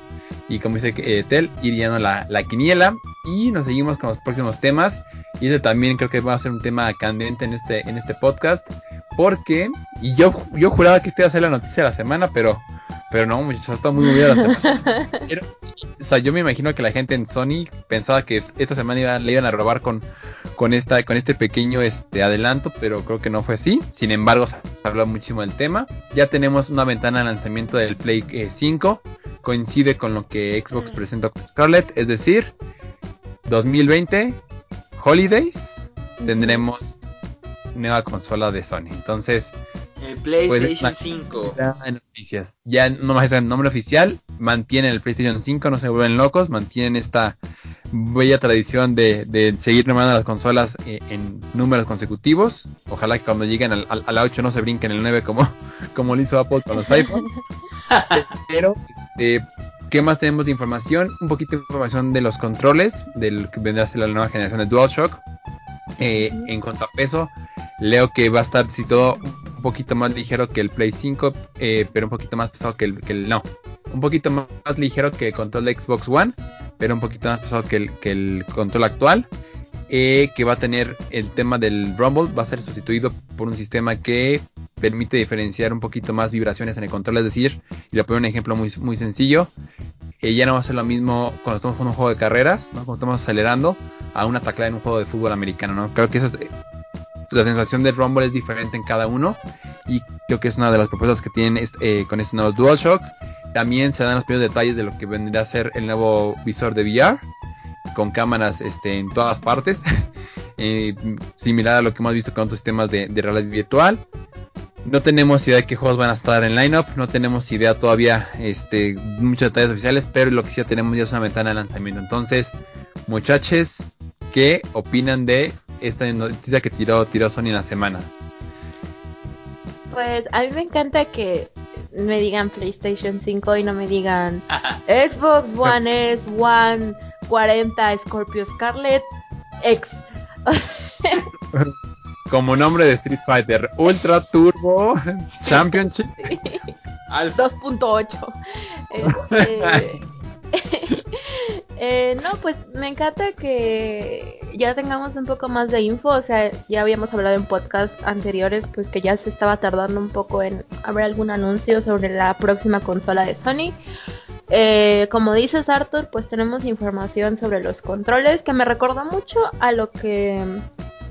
y como dice eh, Tel, ir llenando la, la, quiniela. Y nos seguimos con los próximos temas. Y ese también creo que va a ser un tema candente en este, en este podcast. Porque, y yo, yo juraba que este iba a ser la noticia de la semana, pero, pero no, muchachos, está muy movida la semana. o sea, yo me imagino que la gente en Sony pensaba que esta semana le iban a robar con, con, esta, con este pequeño este, adelanto, pero creo que no fue así. Sin embargo, se habló muchísimo del tema. Ya tenemos una ventana de lanzamiento del Play 5 eh, coincide con lo que Xbox mm. presentó con Scarlett, es decir, 2020, Holidays, tendremos nueva consola de Sony. Entonces, el PlayStation 5. noticias. Ya no más el nombre oficial, mantienen el PlayStation 5, no se vuelven locos, mantienen esta bella tradición de, seguir nombrando las consolas eh, en números consecutivos. Ojalá que cuando lleguen al, a la 8 no se brinquen el 9 como, como lo hizo Apple con los iPhones. Pero, eh, ¿qué más tenemos de información? Un poquito de información de los controles, del que vendrá a ser la nueva generación de DualShock. Eh, en cuanto a peso, leo que va a estar, si todo, un poquito más ligero que el Play 5, eh, pero un poquito más pesado que el, que No, un poquito más, ligero que el control de Xbox One, pero un poquito más pesado que el, control actual. Eh, que va a tener el tema del Rumble, va a ser sustituido por un sistema que permite diferenciar un poquito más vibraciones en el control, es decir, y le pongo un ejemplo muy, muy sencillo, ya no va a ser lo mismo cuando estamos jugando un juego de carreras, cuando estamos acelerando, a una taclada en un juego de fútbol americano, ¿no? Creo que esa es, la sensación del Rumble es diferente en cada uno y creo que es una de las propuestas que tienen eh, con este nuevo DualShock. También se dan los primeros detalles de lo que vendría a ser el nuevo visor de VR con cámaras este, en todas partes, eh, similar a lo que hemos visto con otros sistemas de, realidad virtual. No tenemos idea de qué juegos van a estar en lineup, no tenemos idea todavía este, muchos detalles oficiales, pero lo que sí tenemos ya es una ventana de lanzamiento. Entonces, muchachos, ¿qué opinan de esta noticia que tiró, tiró Sony en la semana? Pues a mí me encanta que me digan PlayStation 5 y no me digan Xbox One S, One 40 Scorpio Scarlet X. como nombre de Street Fighter, Ultra Turbo Championship. 2.8. Este, eh, no, pues me encanta que ya tengamos un poco más de info. O sea, ya habíamos hablado en podcast anteriores, pues que ya se estaba tardando un poco en haber algún anuncio sobre la próxima consola de Sony. Eh, como dices Arthur, pues tenemos información sobre los controles que me recordó mucho a lo que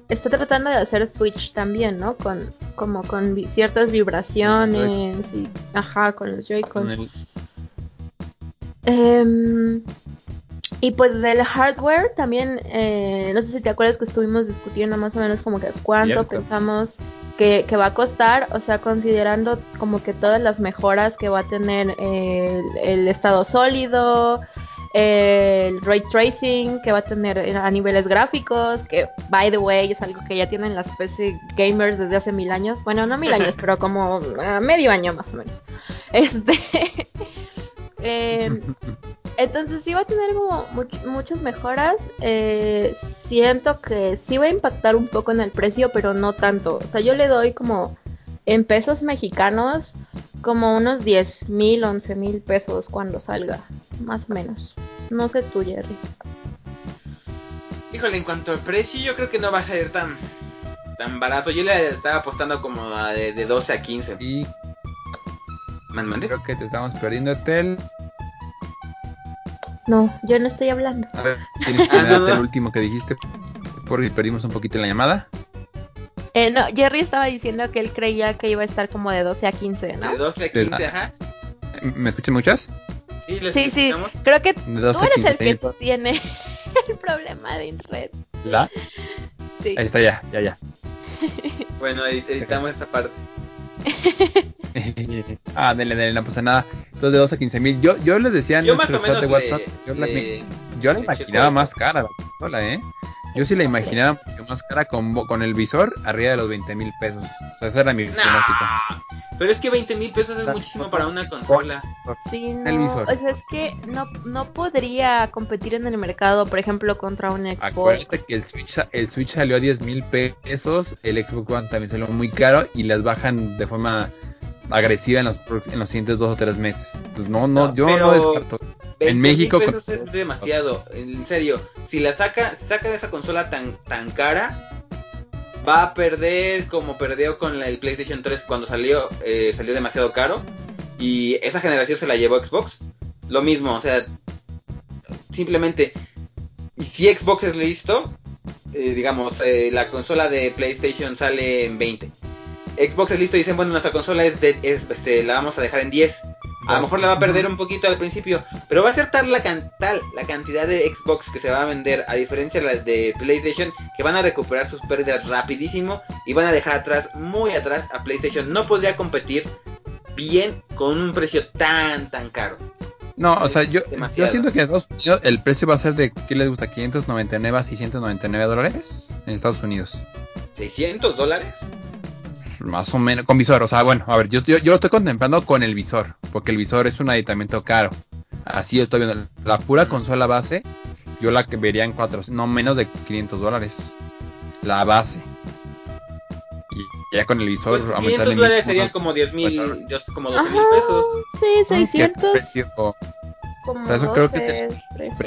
está tratando de hacer Switch también, ¿no? Con como con ciertas vibraciones y ajá, con los Joy-Cons. Em, y pues del hardware también, eh, no sé si te acuerdas que estuvimos discutiendo más o menos como que cuánto pensamos que, va a costar, o sea, considerando como que todas las mejoras que va a tener el, estado sólido, el ray tracing que va a tener a niveles gráficos, que by the way es algo que ya tienen las PC gamers desde hace mil años, bueno, no mil años, pero como medio año más o menos. Este, eh, entonces sí va a tener como muchas mejoras. Eh, siento que sí va a impactar un poco en el precio, pero no tanto. O sea, yo le doy como en pesos mexicanos como unos 10 mil, 11 mil pesos cuando salga, más o menos. No sé tú, Jerry. Híjole, en cuanto al precio, yo creo que no va a ser tan tan barato. Yo le estaba apostando como de, de 12 a 15. Y... Creo que te estamos perdiendo, Tel. No, yo no estoy hablando. A ver, ¿tienes que el último que dijiste? Porque perdimos un poquito la llamada. Eh, no, Jerry estaba diciendo que él creía que iba a estar como de 12 a 15, ¿no? De 12 a 15, ajá. ¿Me escuchan muchas? Sí, les sí, sí. Creo que tú eres el que tiene el problema de internet. ¿La? Sí. Ahí está ya, ya, ya. bueno, editamos esta parte. ah, dale, dale, no pasa nada. Entonces de 12 a 15 mil. Yo, yo les decía en yo nuestro chat de WhatsApp, yo, la, yo la imaginaba más cara la consola, ¿eh? Yo sí la imaginaba más cara con, con el visor arriba de los 20 mil pesos. O sea, ese era mi pronóstico. Pero es que 20 mil pesos es muchísimo para una consola. Sí, no, el visor. O sea, es que no, no podría competir en el mercado, por ejemplo, contra un Xbox. Acuérdate que el Switch, el Switch salió a 10 mil pesos, el Xbox One también salió muy caro y las bajan de forma agresiva en los, en los siguientes dos o tres meses. Pues no, no, yo no descarto. En México pesos es demasiado, en serio. Si la saca, saca esa consola tan tan cara, va a perder como perdió con el PlayStation 3 cuando salió, eh, salió demasiado caro y esa generación se la llevó Xbox. Lo mismo, o sea, simplemente si Xbox es listo, eh, digamos, eh, la consola de PlayStation sale en 20 Xbox es listo y dicen, bueno, nuestra consola es, de, este, la vamos a dejar en 10. A lo mejor la va a perder un poquito al principio, pero va a ser tal la, tal la cantidad de Xbox que se va a vender, a diferencia de las de PlayStation, que van a recuperar sus pérdidas rapidísimo y van a dejar atrás, muy atrás, a PlayStation. No podría competir bien con un precio tan, tan caro. No, o sea, yo, yo siento que en Estados Unidos el precio va a ser de, ¿qué les gusta? ¿599 a 699 dólares en Estados Unidos? ¿600 dólares? Más o menos, con visor, o sea, bueno, a ver, yo, yo, lo estoy contemplando con el visor, porque el visor es un aditamento caro. Así estoy viendo, la pura consola base, yo la que vería en cuatro, no menos de 500 dólares. La base. Y ya con el visor, pues 500 dólares serían como 10 mil, como 12 mil pesos. Sí, 600. Como o sea, eso creo que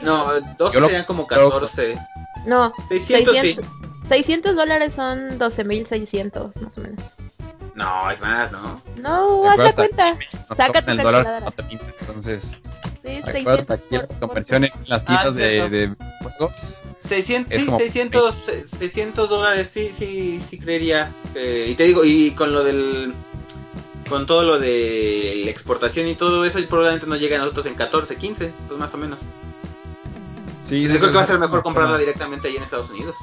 No, 12 serían como 14. No, 600, 600 sí. 600 dólares son 12.600 más o menos. No, es más, ¿no? No, haz la cuenta. Saca tu calculadora. Entonces, sí, 600 aquí la conversión en las tiendas ah, de, de, juegos. 600, sí, 600, 600 dólares, sí, sí, sí creería. Eh, y te digo, y con lo del con todo lo de la exportación y todo eso, y probablemente nos llegue a nosotros en 14, 15, pues más o menos. Sí, yo creo que va a ser mejor comprarla directamente ahí en Estados Unidos.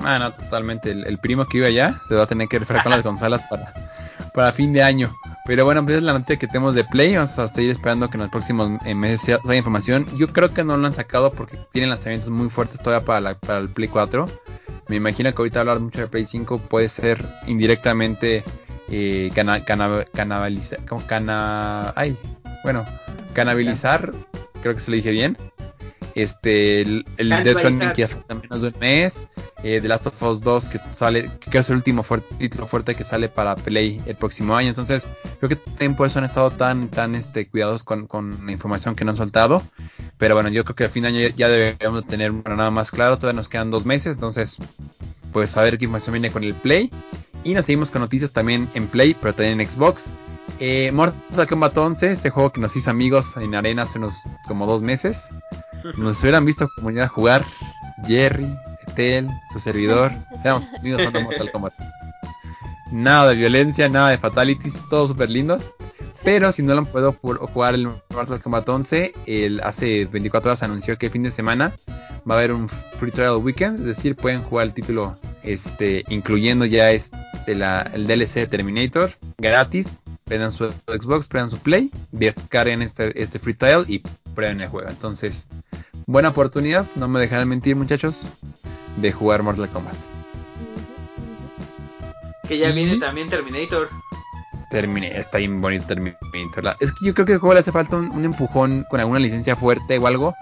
Ah, no, totalmente. El, primo que iba allá se va a tener que referir con las consolas para, para fin de año. Pero bueno, pues es la noticia que tenemos de Play. Vamos a seguir esperando que en los próximos meses haya información. Yo creo que no lo han sacado porque tienen lanzamientos muy fuertes todavía para, para el Play 4. Me imagino que ahorita hablar mucho de Play 5 puede ser indirectamente eh, cana, canabilizar. Cana, ay, bueno, canabilizar. Creo que se lo dije bien Este, el, el Death Stranding que ya falta menos de un mes. Eh, The Last of Us 2 que sale, que es el último título fuerte que sale para Play el próximo año. Entonces, creo que también por eso han estado tan, tan este, cuidados con, con la información que no han soltado. Pero bueno, yo creo que al fin de año ya deberíamos tener nada más claro. Todavía nos quedan dos meses. Entonces, pues a ver qué información viene con el Play. Y nos seguimos con noticias también en Play, pero también en Xbox. Eh, Mortal Kombat 11, este juego que nos hizo amigos en arena hace unos como dos meses. Nos hubieran visto comunidad jugar Jerry, Etel, su servidor. Éramos jugando Mortal Kombat. Nada de violencia, nada de fatalities, todos súper lindos. Pero si no lo puedo jugar el Mortal Kombat 11, el, hace 24 horas anunció que el fin de semana va a haber un Free Trial Weekend, es decir, pueden jugar el título este, incluyendo ya este, el DLC Terminator gratis prendan su Xbox, prendan su Play, descarguen este, este free trial y prueben el juego. Entonces, buena oportunidad, no me dejarán mentir muchachos, de jugar Mortal Kombat. Que ya viene también Terminator. Termine, está bien bonito Terminator. Es que yo creo que el juego le hace falta un empujón con alguna licencia fuerte o algo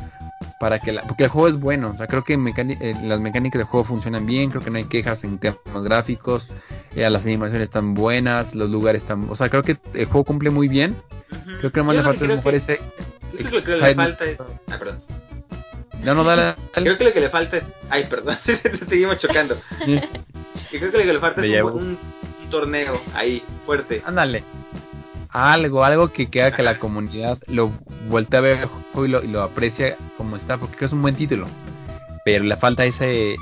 para que la, porque el juego es bueno, o sea, creo que eh, las mecánicas del juego funcionan bien, creo que no hay quejas en temas gráficos, eh, las animaciones están buenas, los lugares están, o sea, creo que el juego cumple muy bien. Creo que más le falta es mejor ese creo que lo que le falta es ah, perdón. No, no, dale, Creo que lo que le falta es ay, perdón, seguimos chocando. creo que lo que le falta es un, un, torneo ahí fuerte. Ándale algo, algo que, que haga que la comunidad lo voltee a ver y lo, y lo aprecie como está, porque es un buen título. Pero le falta ese,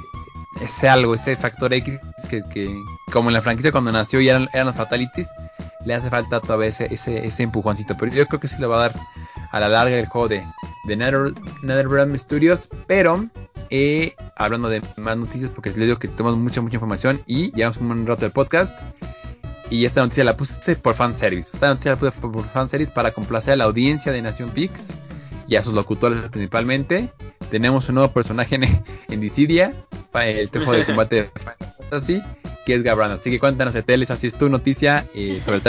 ese algo, ese factor X que, que como en la franquicia cuando nació ya eran, los fatalities, le hace falta todavía ese, ese, ese, empujoncito. Pero yo creo que sí le va a dar a la larga el juego de, de Nether, Studios. Pero eh, hablando de más noticias, porque les digo que tenemos mucha, mucha información y llevamos un rato del podcast. Y esta noticia la puse por fanservice. Esta noticia la puse por fanservice para complacer a la audiencia de Nación Pix y a sus locutores principalmente. Tenemos un nuevo personaje en, en Dissidia, el tejo de combate de Final Fantasy, que es Gabran. Así que cuéntanos, Eteles, así es tu noticia eh, sobre el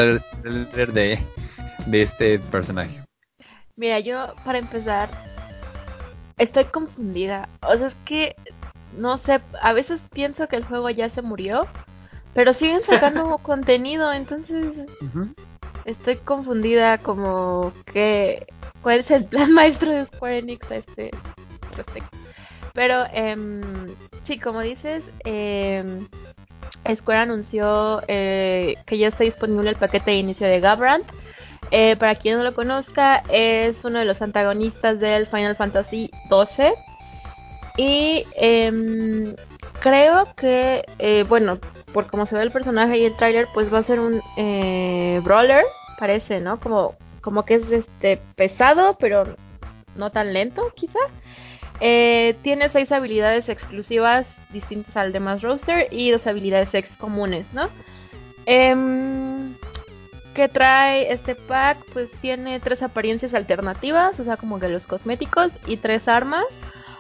trailer de, de este personaje. Mira, yo para empezar, estoy confundida. O sea, es que, no sé, a veces pienso que el juego ya se murió pero siguen sacando contenido, entonces estoy confundida como que cuál es el plan maestro de Square Enix a este respecto. Pero eh, sí, como dices, eh, Square anunció eh, que ya está disponible el paquete de inicio de Gabrand. Eh, para quien no lo conozca, es uno de los antagonistas del Final Fantasy XII. Y em, creo que, eh, bueno, por cómo se ve el personaje y el tráiler, pues va a ser un eh, brawler, parece, ¿no? Como, como que es este pesado, pero no tan lento, quizá. Tiene seis habilidades exclusivas distintas al demás roster y dos habilidades ex comunes, ¿no? ¿Qué trae este pack? Pues tiene tres apariencias alternativas, o sea, como que los cosméticos y tres armas.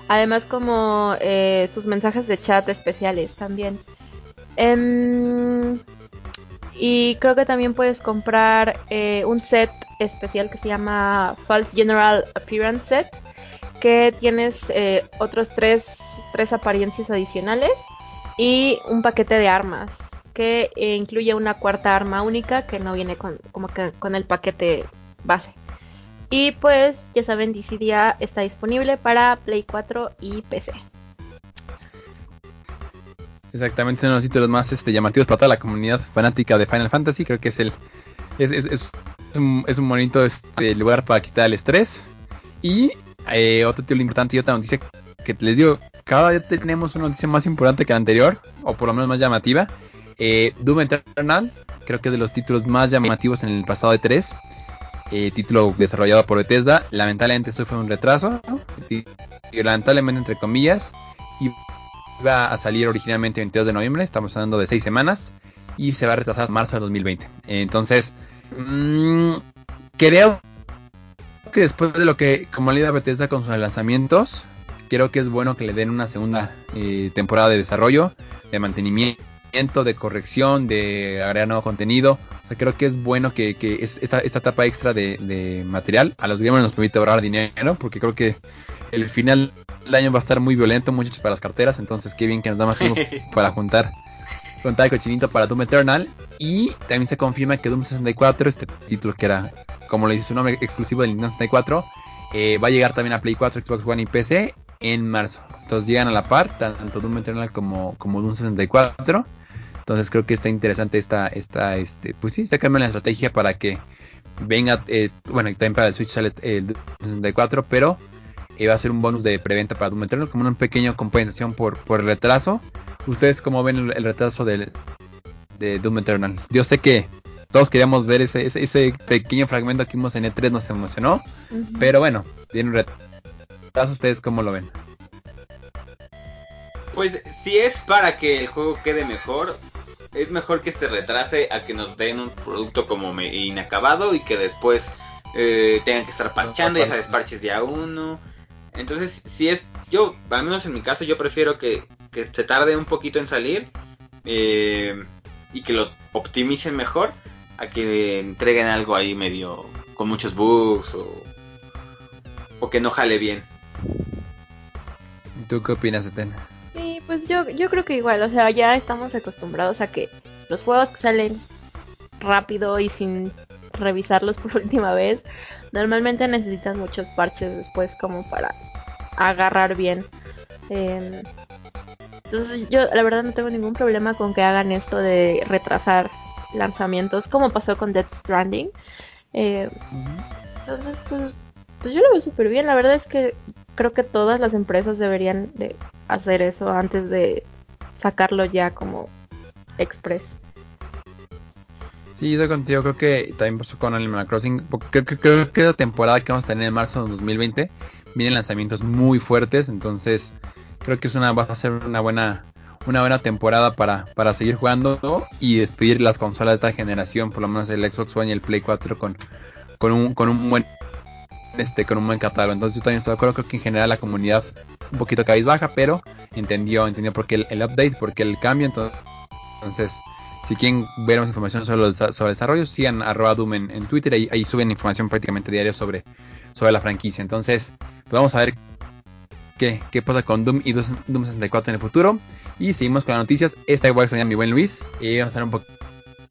Además, como eh, sus mensajes de chat especiales también. Em, y creo que también puedes comprar eh, un set especial que se llama False General Appearance Set, que tienes eh, otros tres, tres apariencias adicionales y un paquete de armas que eh, incluye una cuarta arma única que no viene con, como que con el paquete base. Y pues ya saben, Dissidia está disponible para Play 4 y PC. Exactamente, son los títulos más este, llamativos para toda la comunidad fanática de Final Fantasy. Creo que es el es, es, es, un, es un, bonito este, lugar para quitar el estrés. Y eh, otro título importante y otra noticia que les digo, cada día tenemos una noticia más importante que la anterior, o por lo menos más llamativa. Eh, Doom Eternal, creo que es de los títulos más llamativos en el pasado de 3. Eh, título desarrollado por Bethesda. Lamentablemente sufre un retraso, lamentablemente entre comillas. Iba a salir originalmente el 22 de noviembre, estamos hablando de 6 semanas, y se va a retrasar a marzo de 2020. Entonces, mmm, creo que después de lo que, como le da Bethesda con sus lanzamientos, creo que es bueno que le den una segunda eh, temporada de desarrollo, de mantenimiento, de corrección, de agregar nuevo contenido. creo que es bueno que, esta, esta etapa extra de, material a los gamers nos permite ahorrar dinero, porque creo que el final del año va a estar muy violento, muchachos, para las carteras. Entonces, qué bien que nos da más tiempo para juntar, juntar el cochinito para Doom Eternal. Y también se confirma que Doom 64, este título que era, como le dice su nombre, exclusivo del Nintendo 64, eh, va a llegar también a Play 4, Xbox One y PC en marzo. Entonces llegan a la par, tanto Doom Eternal como, como Doom 64. Entonces creo que está interesante esta, esta, este, pues sí, está cambiando la estrategia para que venga, eh, bueno, también para el Switch sale el Doom 64, pero eh, va a ser un bonus de preventa para Doom Eternal, como una pequeña compensación por, por el retraso. ¿Ustedes cómo ven el, retraso de Doom Eternal? Yo sé que todos queríamos ver ese, ese, pequeño fragmento que vimos en E3, nos emocionó, pero bueno, tiene un retraso, ¿ustedes cómo lo ven? Pues si es para que el juego quede mejor, es mejor que se retrase a que nos den un producto como inacabado y que después eh, tengan que estar parchando, ya sabes, parches día uno. Entonces, si es, yo, al menos en mi caso, yo prefiero que, se tarde un poquito en salir eh, y que lo optimicen mejor a que entreguen algo ahí medio con muchos bugs o, o que no jale bien. ¿Tú qué opinas, Etena? Pues yo, yo creo que igual, o sea, ya estamos acostumbrados a que los juegos que salen rápido y sin revisarlos por última vez, normalmente necesitan muchos parches después como para agarrar bien. Em, entonces yo la verdad no tengo ningún problema con que hagan esto de retrasar lanzamientos como pasó con Death Stranding. Eh, entonces pues, pues yo lo veo súper bien. La verdad es que creo que todas las empresas deberían de hacer eso antes de sacarlo ya como express. Sí, estoy contigo. Creo que también pasó con Animal Crossing. Creo, creo, que la temporada que vamos a tener en marzo de 2020 vienen lanzamientos muy fuertes. Entonces, creo que es una, va a ser una buena una buena temporada para, para seguir jugando y despedir las consolas de esta generación, por lo menos el Xbox One y el Play 4 con, con un, con un buen este con un buen catálogo. Entonces yo también estoy de acuerdo, creo que en general la comunidad un poquito baja pero entendió, entendió por qué el, update, por qué el cambio. Entonces, si quieren ver más información sobre, sobre el desarrollo, sigan arroba Doom en, Twitter, ahí, ahí, suben información prácticamente diaria sobre, sobre la franquicia. Entonces, pues vamos a ver qué, qué pasa con Doom y Doom 64 en el futuro. Y seguimos con las noticias. Esta igual a mi buen Luis. Y vamos a hablar un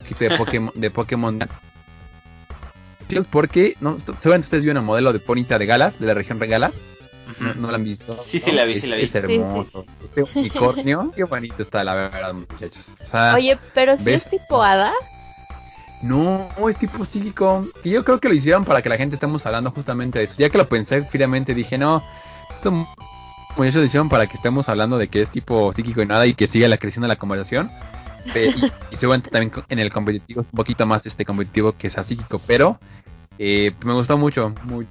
poquito de Pokémon. de Pokémon porque no, seguramente ustedes vieron el modelo de Ponita de Galar, de la región Regala. No, no, lo han visto. Sí, sí, la vi, sí, la vi. Es hermoso. Este unicornio, qué bonito está, la verdad, muchachos. Oye, pero si es tipo hada. No, es tipo psíquico. Y yo creo que lo hicieron para que la gente estemos hablando justamente de eso. Ya que lo pensé fríamente, dije, no, esto muchachos lo hicieron para que estemos hablando de que es tipo psíquico y nada y que siga la creciendo la conversación. Y, seguramente también en el competitivo es un poquito más este competitivo que sea psíquico, pero eh, me gustó mucho. Muy,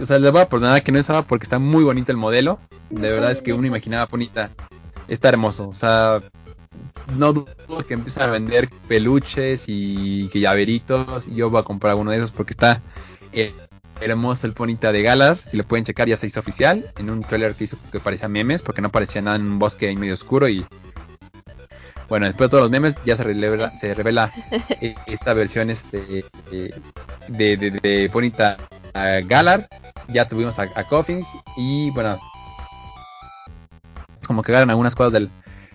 o sea, le voy a perdonar que no estaba porque está muy bonito el modelo. De verdad es que uno imaginaba bonita. Está hermoso. O sea, no dudo que empiece a vender peluches y que llaveritos. Y yo voy a comprar uno de esos porque está eh, hermoso el ponita de Galar. Si lo pueden checar, ya se hizo oficial. En un trailer que hizo que parecía memes, porque no parecía nada en un bosque ahí medio oscuro. Y bueno, después de todos los memes, ya se revela, se revela esta versión este, de, de, de Bonita Galar. Ya tuvimos a, a Coffin y bueno, como que ganan algunas cosas del,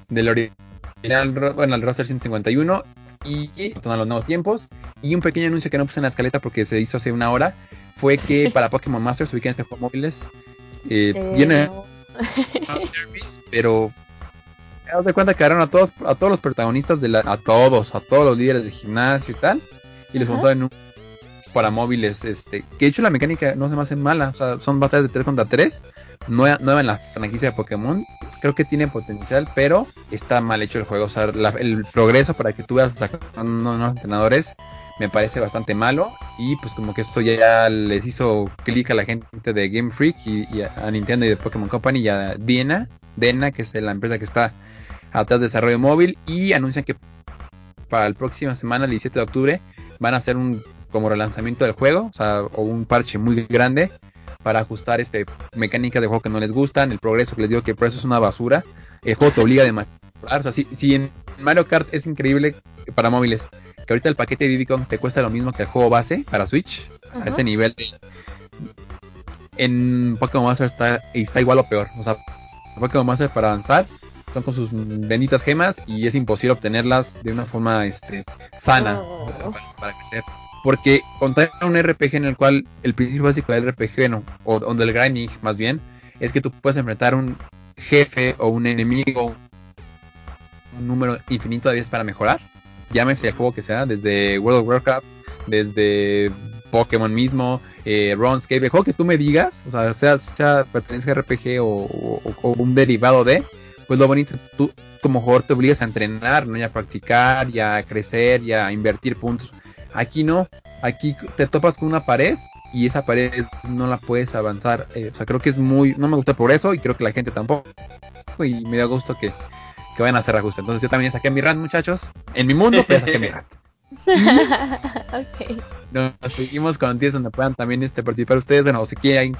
del original, bueno, el roster 151 y todos los nuevos tiempos. Y un pequeño anuncio que no puse en la escaleta porque se hizo hace una hora fue que para Pokémon Masters ubican este juego móviles. Eh, eh viene pero haz de cuenta que agarraron a todos, a todos los protagonistas de la, a todos, a todos los líderes de gimnasio y tal, y les montaron en un para móviles, este, que de hecho la mecánica no se me hace mala, o sea, son batallas de 3 contra 3, nueva, nueva en la franquicia de Pokémon, creo que tiene potencial, pero está mal hecho el juego, o sea, el progreso para que tú veas sacando unos entrenadores me parece bastante malo y pues como que esto ya les hizo clic a la gente de Game Freak y, a Nintendo y de Pokémon Company y a Diena, Dena, que es la empresa que está atrás de desarrollo móvil y anuncian que para la próxima semana, el 17 de octubre, van a hacer un como relanzamiento del juego, o sea, o un parche muy grande para ajustar este mecánica de juego que no les gustan, el progreso que les digo que por eso es una basura, el juego te obliga a mejorar, o sea, si, si en Mario Kart es increíble para móviles, que ahorita el paquete de Kong te cuesta lo mismo que el juego base para Switch, a ese nivel en Pokémon Master está, está igual o peor. O sea, Pokémon Master para avanzar son con sus benditas gemas y es imposible obtenerlas de una forma este, sana Oh. para, crecer. Porque contar un RPG en el cual el principio básico del RPG, no, o, o del grinding más bien, es que tú puedes enfrentar un jefe o un enemigo, un número infinito de veces para mejorar. Llámese el juego que sea, desde World of Warcraft, desde Pokémon mismo, eh, RuneScape, el juego que tú me digas, o sea, sea, sea pertenece a RPG o, o- o un derivado de, pues lo bonito, tú como jugador te obligas a entrenar, ¿no? Y a practicar, y a crecer, y a invertir puntos. Aquí no, aquí te topas con una pared y esa pared no la puedes avanzar. Eh, o sea, creo que es muy, no me gusta por eso y creo que la gente tampoco. Y me da gusto que, que vayan a hacer ajustes. Entonces yo también saqué mi rant, muchachos. En mi mundo, pues saqué mi rant. ok. Nos seguimos con noticias donde puedan también este, participar ustedes. Bueno, o si quieren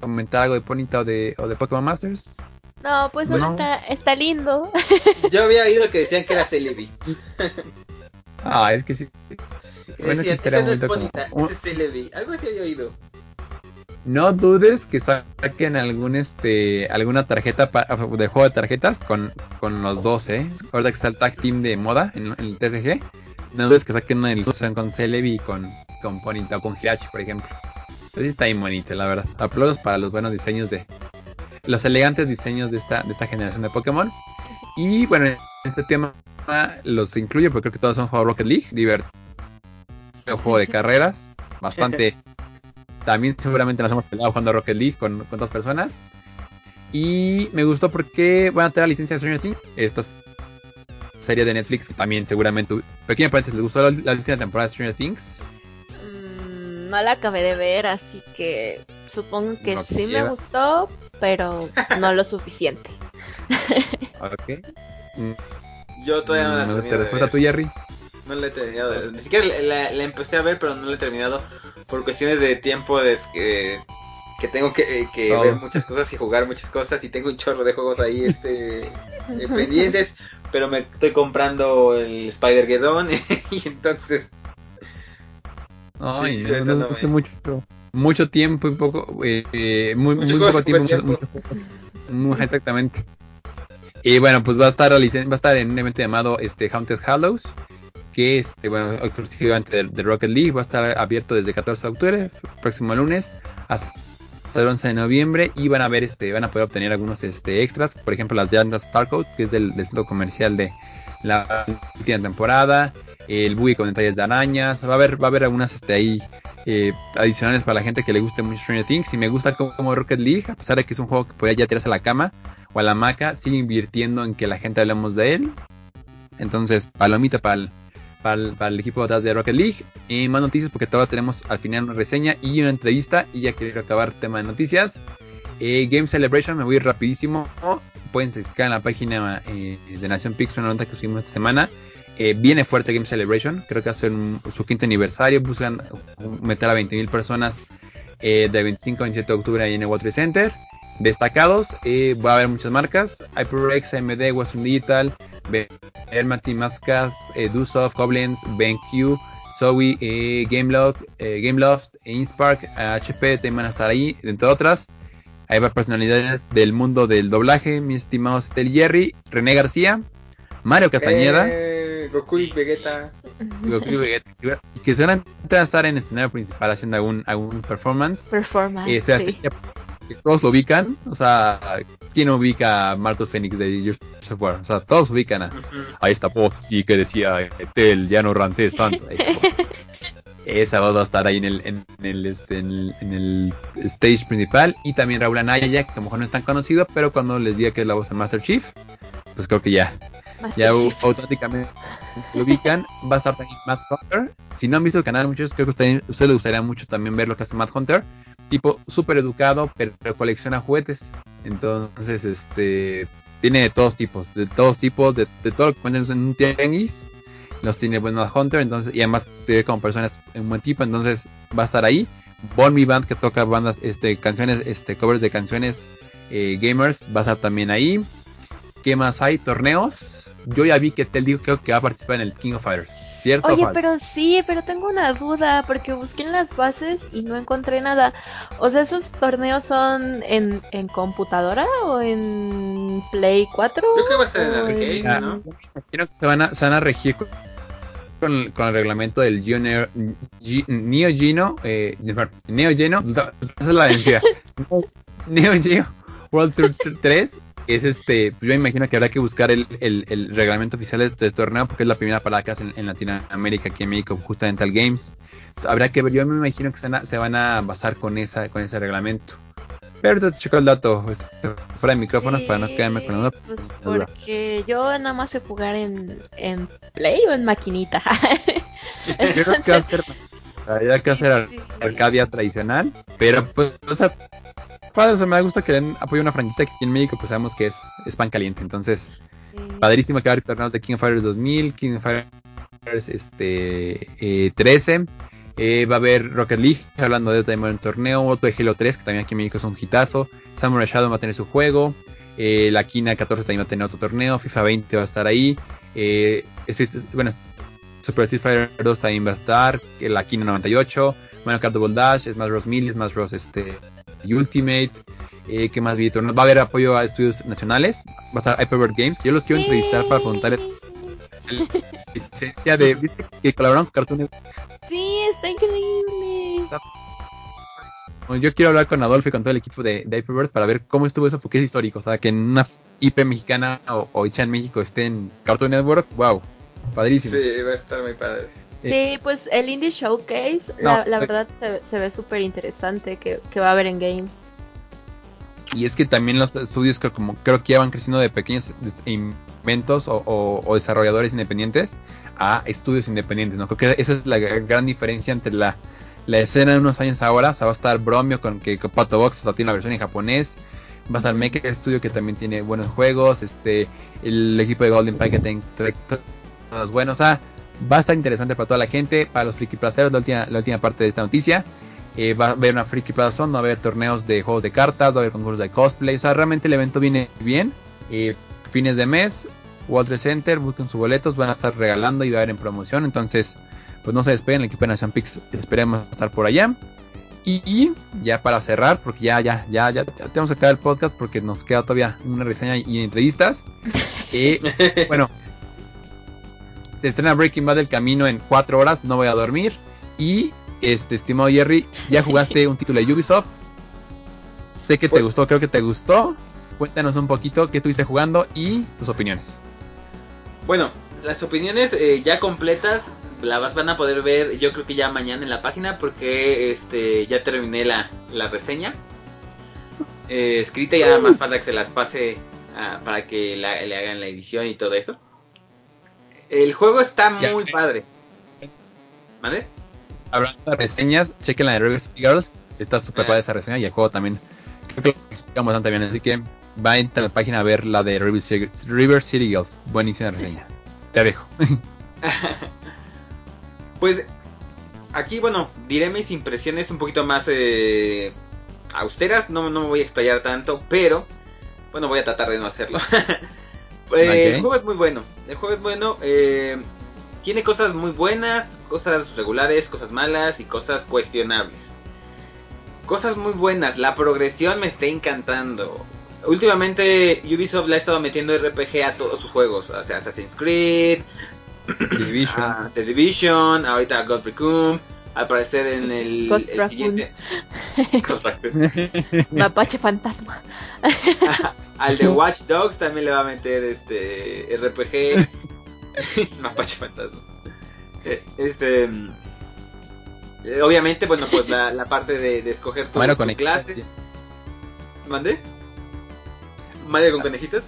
comentar algo de Ponita o de, o de Pokémon Masters. No, pues Bueno. no está, está lindo. Yo había oído que decían que era Celebi. Ah, es que sí. Bueno, sí "Ese no es como- bonita, es Celebi. Algo así había oído. No dudes que saquen algún este alguna tarjeta pa- de juego de tarjetas con, con los dos, ¿eh? Ahorita que está el tag team de moda en, en el TCG. No dudes que saquen una ilustración con Celebi y con, con Ponyta o con Hirachi, por ejemplo. Entonces está bien bonito, la verdad. Aplausos para los buenos diseños de. Los elegantes diseños de esta, de esta generación de Pokémon. Y bueno, en este tema los incluyo porque creo que todos son juegos Rocket League. Divertido juego de carreras. Bastante. También seguramente nos hemos peleado jugando Rocket League con, con dos personas. Y me gustó porque van a tener la licencia de Stranger Things. Esta serie de Netflix también seguramente. Pequeña paréntesis, ¿les gustó la, la última temporada de Stranger Things? No la acabé de ver, así que supongo que sí me gustó, pero no lo suficiente. Ok. Mm, Yo todavía no la terminé de respuesta tú, Jerry. No la he terminado de ver. Ni siquiera la, la- la empecé a ver, pero no la he terminado por cuestiones de tiempo de que, que tengo que, eh, que Oh. ver muchas cosas y jugar muchas cosas y tengo un chorro de juegos ahí este eh, pendientes, pero me estoy comprando el Spider Geddon y entonces Ay, Sí, no, es que mucho, mucho tiempo y poco, eh, eh, muy, muy poco tiempo, mucho- mucho- exactamente. Y bueno, pues va a estar va a estar en un evento llamado este Haunted Hallows, que este, bueno, exclusivamente de, de Rocket League, va a estar abierto desde 14 de octubre, próximo lunes, hasta el 11 de noviembre, y van a ver este, van a poder obtener algunos este extras, por ejemplo las llantas Starcode, que es del, del centro comercial de la última temporada, el buggy con detalles de arañas, va a haber, va a haber algunas este ahí eh, adicionales para la gente que le guste mucho Stranger Things. Y me gusta como, como Rocket League, a pesar de que es un juego que podría ya tirarse a la cama o a la hamaca, sigue invirtiendo en que la gente hablemos de él. Entonces, palomita para el, para el, para el equipo atrás de Rocket League. Más noticias porque todavía tenemos al final una reseña y una entrevista. Y ya quiero acabar tema de noticias. Eh, Game Celebration, me voy rapidísimo. Pueden checar en la página eh, de Nación Pix, una nota que subimos esta semana. Eh, viene fuerte Game Celebration, creo que hace su quinto aniversario, buscan meter a 20.000 personas eh, de 25 a 27 de octubre ahí en el Trade Center. Destacados, eh, va a haber muchas marcas, HyperX, AMD, Western Digital, Hermati, Mascas, eh, Dusoft, Koblenz, BenQ, Zoe, eh, Gameloft, eh, Gameloft, Inspark, HP, también van a estar ahí, entre otras. Ahí va personalidades del mundo del doblaje, mi estimado Stel Jerry, René García, Mario Castañeda. eh, Goku y Vegeta. Goku y Vegeta, y que seguramente van a estar en el escenario principal haciendo algún, algún performance. Performance. Eh, sea, sí. que todos lo ubican, o sea, ¿quién ubica a Marcos Phoenix de Gears of War? O sea, todos ubican a, a esta voz sí que decía Etel, ya no rantes tanto. Esa va a estar ahí en el, en el, este, en el, en el stage principal. Y también Raúl Anaya, que a lo mejor no es tan conocido, pero cuando les diga que es la voz de Master Chief, pues creo que ya, Master ya Chief. automáticamente lo ubican. Va a estar también Matt Hunter. Si no han visto el canal, muchos creo que a ustedes, les gustaría mucho también ver lo que hace Matt Hunter. Tipo súper educado, pero colecciona juguetes. Entonces, este tiene de todos tipos, de todos tipos, de, de todo lo que encuentran en un tianguis. Los tiene bueno Matt Hunter, entonces, y además se ve como personas en buen tipo, entonces va a estar ahí. Bon Mi Band que toca bandas, este, canciones, este, covers de canciones eh, gamers, va a estar también ahí. ¿Qué más hay? ¿Torneos? Yo ya vi que Tel dijo creo que va a participar en el King of Fighters. ¿Cierto? Oye, pero sí, pero tengo una duda, porque busqué en las bases y no encontré nada. O sea, ¿esos torneos son en, en computadora o en Play 4? Yo creo que va a ser en arcade, ¿no? Creo que se van a, se van a regir con, con el reglamento del Neo, Neo Geno, eh, Neo Geno, esa es la vencida. Neo Geo World Tour 3 es este, pues yo imagino que habrá que buscar el, el, el reglamento oficial de este torneo porque es la primera parada que hacen en Latinoamérica, aquí en México, justamente al Games. habrá que ver, yo me imagino que se van a, se van a basar con esa con ese reglamento. Pero te checo el dato este, fuera de micrófonos para no quedarme con la Pues porque yo nada más sé jugar en, en Play o en maquinita. yo creo que va a ser, habría que hacer Arcadia tradicional, pero pues, o sea, padre, o sea, me gusta que den apoyo a una franquicia que aquí en México pues sabemos que es, es pan caliente, entonces padrísimo que va a haber torneos de King of Fighters 2000, King of Fighters este, eh, 13, eh, va a haber Rocket League, hablando de también un torneo, otro de Halo 3, que también aquí en México es un hitazo, Samurai Shadow va a tener su juego, eh, la Kina 14 también va a tener otro torneo, FIFA 20 va a estar ahí, eh, bueno, Super Street Fighter 2 también va a estar, eh, la Kina 98, Mario Kart Double Dash, Smash Bros. Melee, Smash Bros. Este, Ultimate, eh, ¿qué más vi? Torneos. Va a haber apoyo a estudios nacionales, va a estar Hyperbird Games, yo los quiero entrevistar para preguntar la licencia de, ¿viste que colaboraron con Cartoon Network? Está increíble. Yo quiero hablar con Adolfo y con todo el equipo de, de Hyperbird para ver cómo estuvo eso, porque es histórico, o sea, que en una IP mexicana o, o hecha en México esté en Cartoon Network, wow, padrísimo. Sí, va a estar muy padre. Sí, pues el Indie Showcase, No, la, la eh. verdad se, se ve súper interesante que, que va a haber en Games. Y es que también los estudios que como creo que ya van creciendo de pequeños inventos o, o- o desarrolladores independientes a estudios independientes, ¿no? Creo que esa es la gran diferencia entre la, la escena de unos años ahora. O sea, va a estar Bromio con que con Pato Box hasta tiene la versión en japonés. Va a estar Mecha Studio que también tiene buenos juegos. Este, el equipo de Golden Pie que tiene cosas buenas. O sea, va a estar interesante para toda la gente, para los friki placeros, la última, la última parte de esta noticia. Eh, va a haber una Freaky Plaza Zone, va a haber torneos de juegos de cartas, va a haber concursos de cosplay. O sea, realmente el evento viene bien. Eh, fines de mes, Trade Center, busquen sus boletos, van a estar regalando y va a haber en promoción. Entonces, pues no se despeguen, el equipo de Nation Pix esperemos estar por allá. Y, y ya para cerrar, porque ya, ya, ya, ya, ya tenemos que acabar el podcast porque nos queda todavía una reseña y entrevistas. Eh, bueno, se estrena Breaking Bad el camino en 4 horas, no voy a dormir. Y, este, estimado Jerry, ya jugaste un título de Ubisoft. Sé que te Pues- gustó, creo que te gustó. Cuéntanos un poquito qué estuviste jugando y tus opiniones. Bueno, las opiniones eh, ya completas las van a poder ver yo creo que ya mañana en la página porque este ya terminé la, la reseña eh, escrita y nada más falta que se las pase ah, para que la- le hagan la edición y todo eso. El juego está Ya. muy padre. ¿Vale? Hablando de reseñas, chequen la de City Girls. Está súper Ah. padre esa reseña y el juego también. Creo que lo explicamos bastante bien. Así que va a entrar a la página a ver la de River City, River City Girls. Buenísima reseña. Te dejo. Pues aquí, bueno, diré mis impresiones un poquito más eh, austeras. No, no me voy a explayar tanto, pero bueno, voy a tratar de no hacerlo. El juego es muy bueno. El juego es bueno. eh, tiene cosas muy buenas, cosas regulares, cosas malas y cosas cuestionables. Cosas muy buenas. La progresión me está encantando. Últimamente Ubisoft le ha estado metiendo RPG a todos sus juegos. O sea, Assassin's Creed, Division. Ah, The Division, ahorita God Recon, al parecer en el, el siguiente. Mapache fantasma. al de Watch Dogs también le va a meter este RPG Mapache Fantasma. Eh, Este mm, eh, obviamente bueno pues la, la parte de, de escoger tu, Mario tu clase. ¿Mande? Mario con conejitos.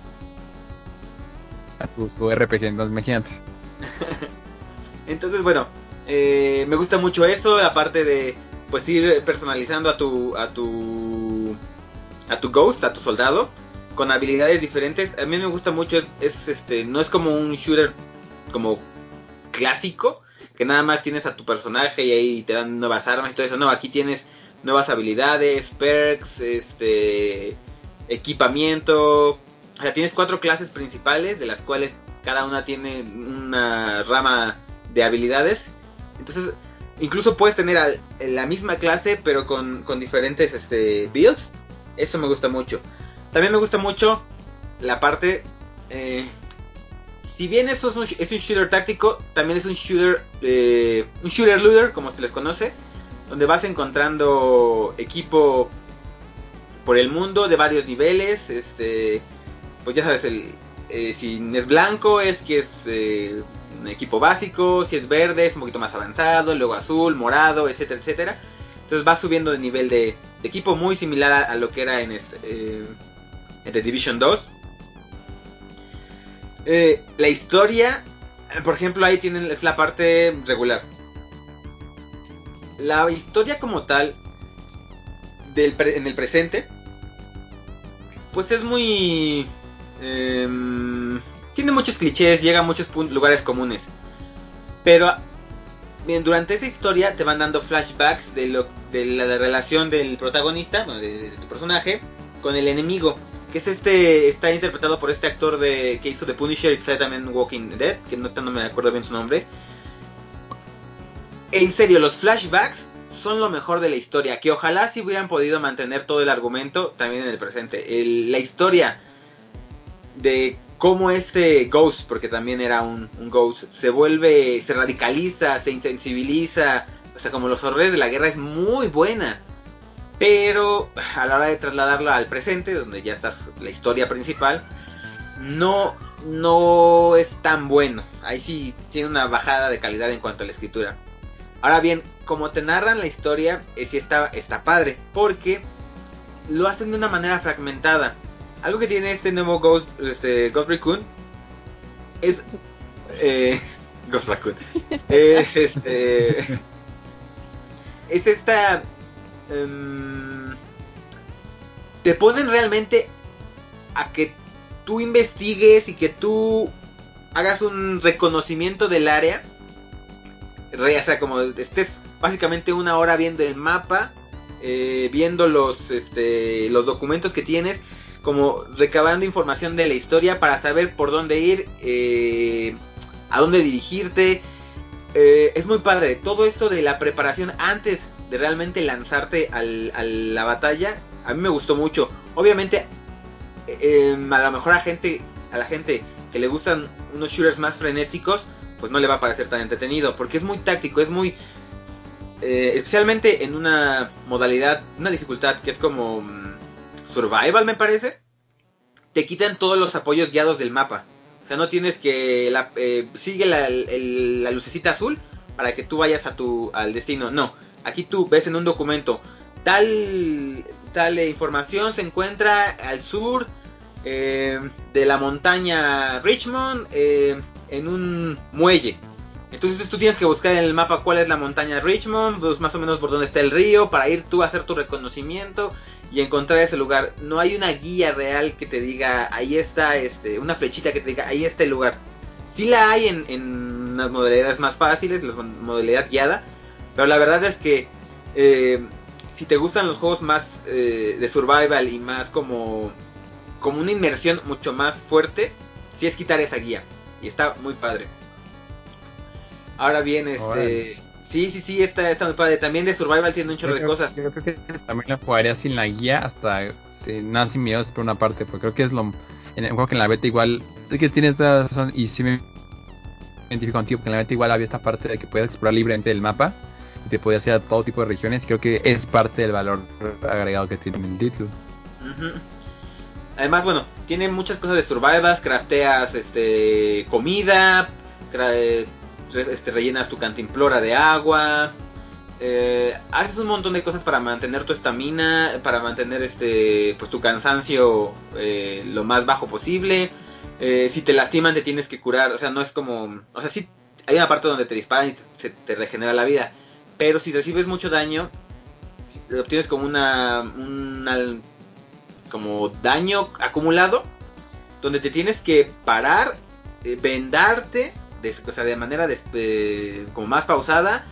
a tu, su RPG, entonces imagínate. Entonces, bueno, eh, me gusta mucho eso, aparte de pues ir personalizando a tu a tu a tu ghost, a tu soldado con habilidades diferentes. A mí me gusta mucho es este no es como un shooter como clásico que nada más tienes a tu personaje y ahí te dan nuevas armas y todo eso. No, aquí tienes nuevas habilidades, perks, este equipamiento, o sea, tienes cuatro clases principales, de las cuales cada una tiene una rama de habilidades. Entonces, incluso puedes tener la misma clase, pero con, diferentes este, builds. Eso me gusta mucho. También me gusta mucho la parte... Eh, si bien esto es un, es un, shooter táctico, también es un shooter... Eh, un shooter looter, como se les conoce. Donde vas encontrando equipo por el mundo de varios niveles. Este pues ya sabes, el, eh, si es blanco es que es eh, un equipo básico, si es verde es un poquito más avanzado, luego azul, morado, etcétera, etcétera. Entonces va subiendo de nivel de, equipo muy similar a, lo que era en, este, eh, en The Division 2. la historia, por ejemplo, ahí tienen es la parte regular. La historia como tal del en el presente, pues es muy Em, tiene muchos clichés, llega a muchos lugares comunes. Pero durante esa historia te van dando flashbacks de, lo, de la, relación del protagonista, de, tu personaje, con el enemigo. Que es este, está interpretado por este actor de que hizo The Punisher y que también Walking Dead, que no, no me acuerdo bien su nombre. En serio, los flashbacks son lo mejor de la historia. Que ojalá si hubieran podido mantener todo el argumento también en el presente. la historia de cómo este Ghost, porque también era un, Ghost, se vuelve, se radicaliza, se insensibiliza, o sea, como los horrores de la guerra es muy buena. Pero a la hora de trasladarla al presente, donde ya está la historia principal, no, no es tan bueno. Ahí sí tiene una bajada de calidad en cuanto a la escritura. Ahora bien, como te narran la historia, eh, sí está, está padre, porque lo hacen de una manera fragmentada. Algo que tiene este nuevo Ghost, este, Ghost Recon es. Eh, Ghost Raccoon. Es este. Es esta. Em, te ponen realmente a que tú investigues y que tú hagas un reconocimiento del área. O sea, como estés básicamente una hora viendo el mapa, eh, viendo los, este, los documentos que tienes como recabando información de la historia para saber por dónde ir, eh, a dónde dirigirte. Eh, es muy padre. Todo esto de la preparación antes de realmente lanzarte al, a la batalla, a mí me gustó mucho. Obviamente, a lo mejor a gente, a la gente que le gustan unos shooters más frenéticos, pues no le va a parecer tan entretenido, porque es muy táctico, es muy especialmente en una modalidad, una dificultad que es como mm, Survival, me parece, te quitan todos los apoyos guiados del mapa. O sea, no tienes que la, eh, sigue la, la, lucecita azul para que tú vayas a tu al destino. No, aquí tú ves en un documento tal tal información se encuentra al sur eh, de la montaña Richmond eh, en un muelle. Entonces tú tienes que buscar en el mapa cuál es la montaña Richmond, pues más o menos por dónde está el río, para ir tú a hacer tu reconocimiento y encontrar ese lugar. No hay una guía real que te diga, ahí está, este, una flechita que te diga, ahí está el lugar. Sí la hay en, en las modalidades más fáciles, la modalidad guiada, pero la verdad es que eh, si te gustan los juegos más eh, de survival y más como, como una inmersión mucho más fuerte, sí es quitar esa guía. Y está muy padre. Ahora bien, este... Sí, sí, sí, está, está muy padre. También de Survival tiene un chorro de cosas. Yo creo que también lo jugaría sin la guía hasta nada sin miedos por una parte, porque creo que es lo... En el juego que en la beta igual... Es que tienes razón y sí me identifico contigo, que en la beta igual había esta parte de que puedes explorar libremente el mapa y te puedes ir a todo tipo de regiones. Y creo que es parte del valor agregado que tiene el título. Además, bueno, tiene muchas cosas de survivals, crafteas este, comida, este, rellenas tu cantimplora de agua, eh, haces un montón de cosas para mantener tu estamina, para mantener este, pues tu cansancio eh, lo más bajo posible. Eh, si te lastiman te tienes que curar, o sea, no es como, o sea, sí hay una parte donde te disparan y se te regenera la vida, pero si recibes mucho daño, obtienes como una como daño acumulado, donde te tienes que parar, vendarte de, o sea, de manera como más pausada.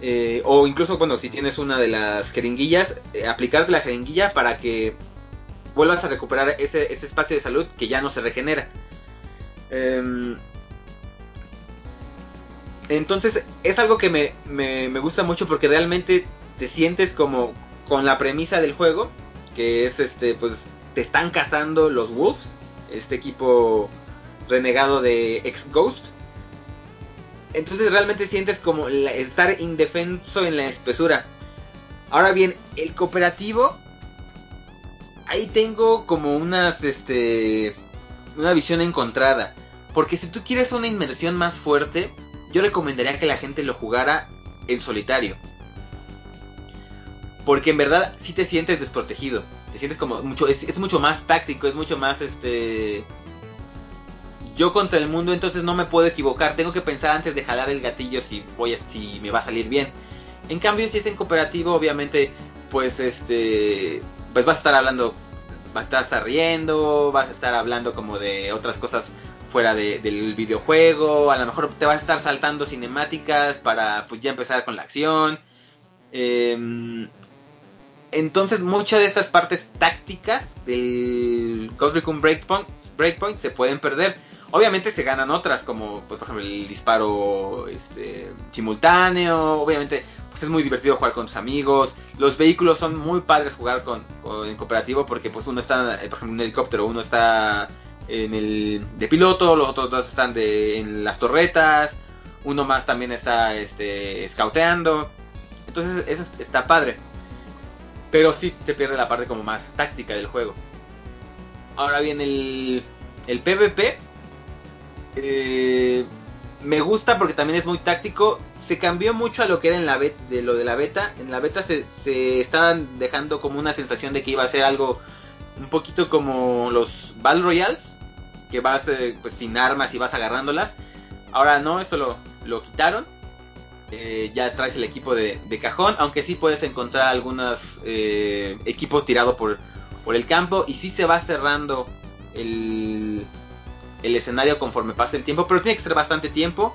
Eh, o incluso, bueno, si tienes una de las jeringuillas, eh, aplicarte la jeringuilla para que vuelvas a recuperar ese, ese espacio de salud que ya no se regenera. Em, entonces es algo que me, me, me, gusta mucho porque realmente te sientes como con la premisa del juego, que es este, pues te están cazando los Wolves, este equipo renegado de ex Ghost. Entonces realmente sientes como estar indefenso en la espesura. Ahora bien, el cooperativo ahí tengo como unas este una visión encontrada, porque si tú quieres una inmersión más fuerte, yo recomendaría que la gente lo jugara en solitario. Porque en verdad si te sientes desprotegido. Te sientes como mucho. Es, mucho más táctico, es mucho más este. Yo contra el mundo, entonces no me puedo equivocar. Tengo que pensar antes de jalar el gatillo si voy a, si me va a salir bien. En cambio, si es en cooperativo, obviamente, pues este. Pues vas a estar hablando. Vas a estar riendo. Vas a estar hablando como de otras cosas fuera del videojuego. A lo mejor te vas a estar saltando cinemáticas para pues ya empezar con la acción. Eh, entonces muchas de estas partes tácticas del Recon Breakpoint, Breakpoint se pueden perder. Obviamente se ganan otras, como pues, por ejemplo el disparo este, simultáneo. Obviamente pues, es muy divertido jugar con tus amigos. Los vehículos son muy padres jugar con, en cooperativo porque pues uno está, eh, por ejemplo, en un helicóptero, uno está en el de piloto, los otros dos están de, en las torretas, uno más también está este, scouteando. Entonces eso está padre. Pero sí te pierde la parte como más táctica del juego. Ahora bien, el, el PvP eh, me gusta porque también es muy táctico. Se cambió mucho a lo que era en la beta, de lo de la beta. En la beta se, se estaban dejando como una sensación de que iba a ser algo un poquito como los Battle Royales, que vas eh, pues sin armas y vas agarrándolas. Ahora no, esto lo, lo quitaron. Eh, ya traes el equipo de, cajón, aunque sí puedes encontrar algunos eh, equipos tirados por, por el campo y sí se va cerrando el, el escenario conforme pasa el tiempo, pero tiene que ser bastante tiempo.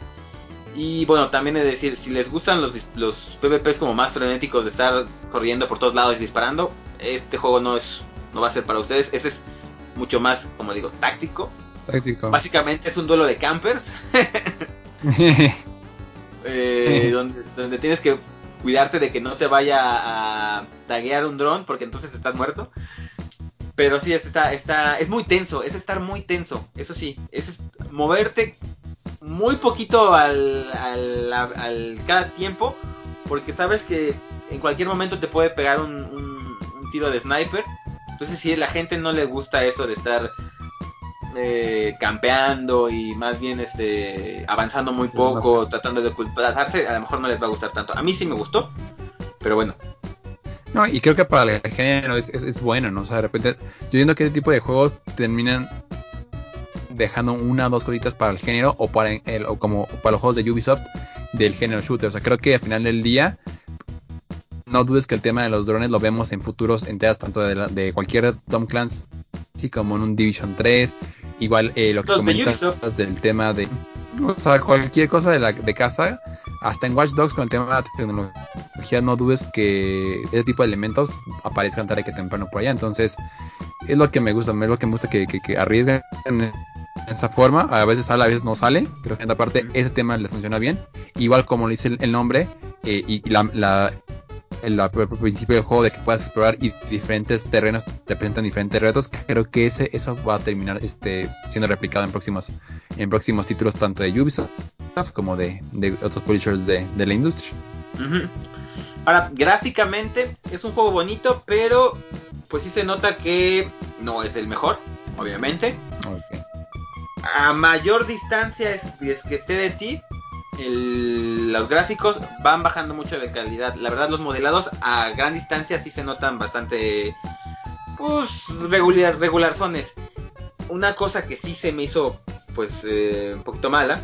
Y bueno, también es decir, si les gustan los, los PvPs como más frenéticos de estar corriendo por todos lados y disparando, este juego no es no va a ser para ustedes. Este es mucho más, como digo, táctico. Táctico. Básicamente es un duelo de campers. Eh, donde, tienes que cuidarte de que no te vaya a taguear un dron porque entonces estás muerto. Pero sí, es, está, está, es muy tenso, es estar muy tenso, eso sí, es moverte muy poquito al, al, cada tiempo porque sabes que en cualquier momento te puede pegar un, un tiro de sniper. Entonces si a la gente no le gusta eso de estar eh, campeando y más bien este avanzando muy poco, tratando de ocultarse, a lo mejor no les va a gustar tanto. A mí sí me gustó, pero bueno. No, y creo que para el género es, es, bueno, ¿no? O sea, de repente, yo viendo que este tipo de juegos terminan dejando una o dos cositas para el género o para el, o como para los juegos de Ubisoft del género shooter. O sea, creo que al final del día no dudes que el tema de los drones lo vemos en futuros enteras tanto de, de cualquier Tom Clancy como en un Division 3 Igual eh, lo que comentas del tema de. O sea, cualquier cosa de, la, de casa, hasta en Watch Dogs con el tema de la tecnología, no dudes que ese tipo de elementos aparezcan tarde que temprano por allá. Entonces, es lo que me gusta, es lo que me gusta que, que, que arriesguen en esa forma. A veces sale, a veces no sale. Creo que en esta parte ese tema le funciona bien. Igual como le dice el, nombre eh, y, la, la el, principio del juego de que puedas explorar y diferentes terrenos te presentan diferentes retos, creo que ese eso va a terminar este siendo replicado en próximos en próximos títulos tanto de Ubisoft como de, otros publishers de, la industria. Ahora, gráficamente es un juego bonito, pero pues sí se nota que no es el mejor, obviamente. A mayor distancia es, es que esté de ti, los gráficos van bajando mucho de calidad. La verdad, los modelados a gran distancia sí se notan bastante, pues, regular, regular zones. Una cosa que sí se me hizo, pues, eh, un poquito mala,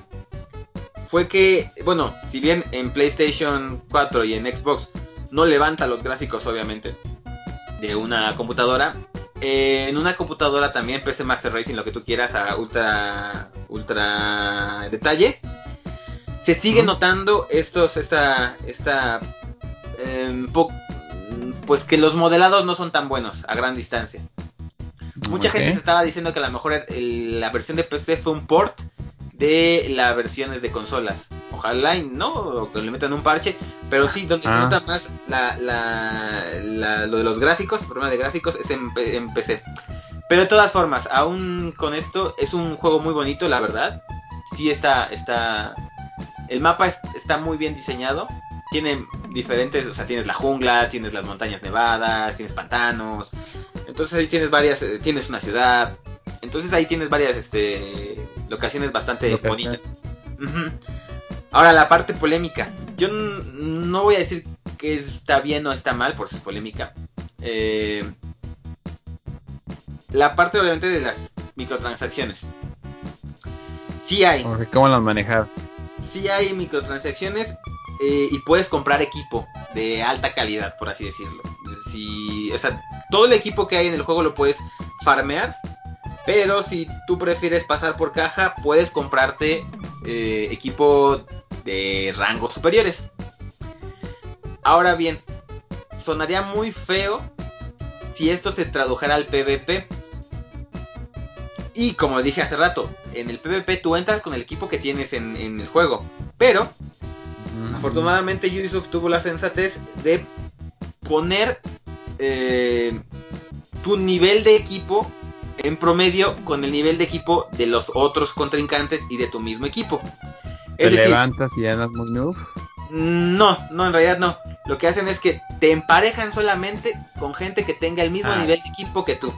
fue que, bueno, si bien en PlayStation 4 y en Xbox no levanta los gráficos, obviamente, de una computadora, eh, en una computadora también PC Master Racing, lo que tú quieras, a ultra, ultra detalle se sigue notando estos, esta, esta, em, pues que los modelados no son tan buenos a gran distancia. Mucha gente se estaba diciendo que a lo mejor la versión de PC fue un port de las versiones de consolas. Ojalá y no, o que le metan un parche, pero sí, donde se ah. nota más la, la, lo de los gráficos, el problema de gráficos es en, en PC. Pero de todas formas, aún con esto, es un juego muy bonito, la verdad. Sí está, está, el mapa está muy bien diseñado. Tiene diferentes, o sea, tienes la jungla, tienes las montañas nevadas, tienes pantanos. Entonces ahí tienes varias, eh, tienes una ciudad. Entonces ahí tienes varias este, locaciones bastante bonitas. Ahora la parte polémica. Yo no voy a decir que está bien o está mal por si es polémica. Eh, la parte obviamente de las microtransacciones. Sí hay. ¿Cómo las manejar? Sí hay microtransacciones eh, y puedes comprar equipo de alta calidad, por así decirlo. Si, o sea, todo el equipo que hay en el juego lo puedes farmear, pero si tú prefieres pasar por caja, puedes comprarte eh, equipo de rangos superiores. Ahora bien, sonaría muy feo si esto se tradujera al PvP. Y como dije hace rato, en el PvP tú entras con el equipo que tienes en, el juego. Pero, afortunadamente Ubisoft tuvo la sensatez de poner eh, tu nivel de equipo en promedio con el nivel de equipo de los otros contrincantes y de tu mismo equipo. ¿Te levantas y andas muy noob? No, no, en realidad no. Lo que hacen es que te emparejan solamente con gente que tenga el mismo ah. nivel de equipo que tú.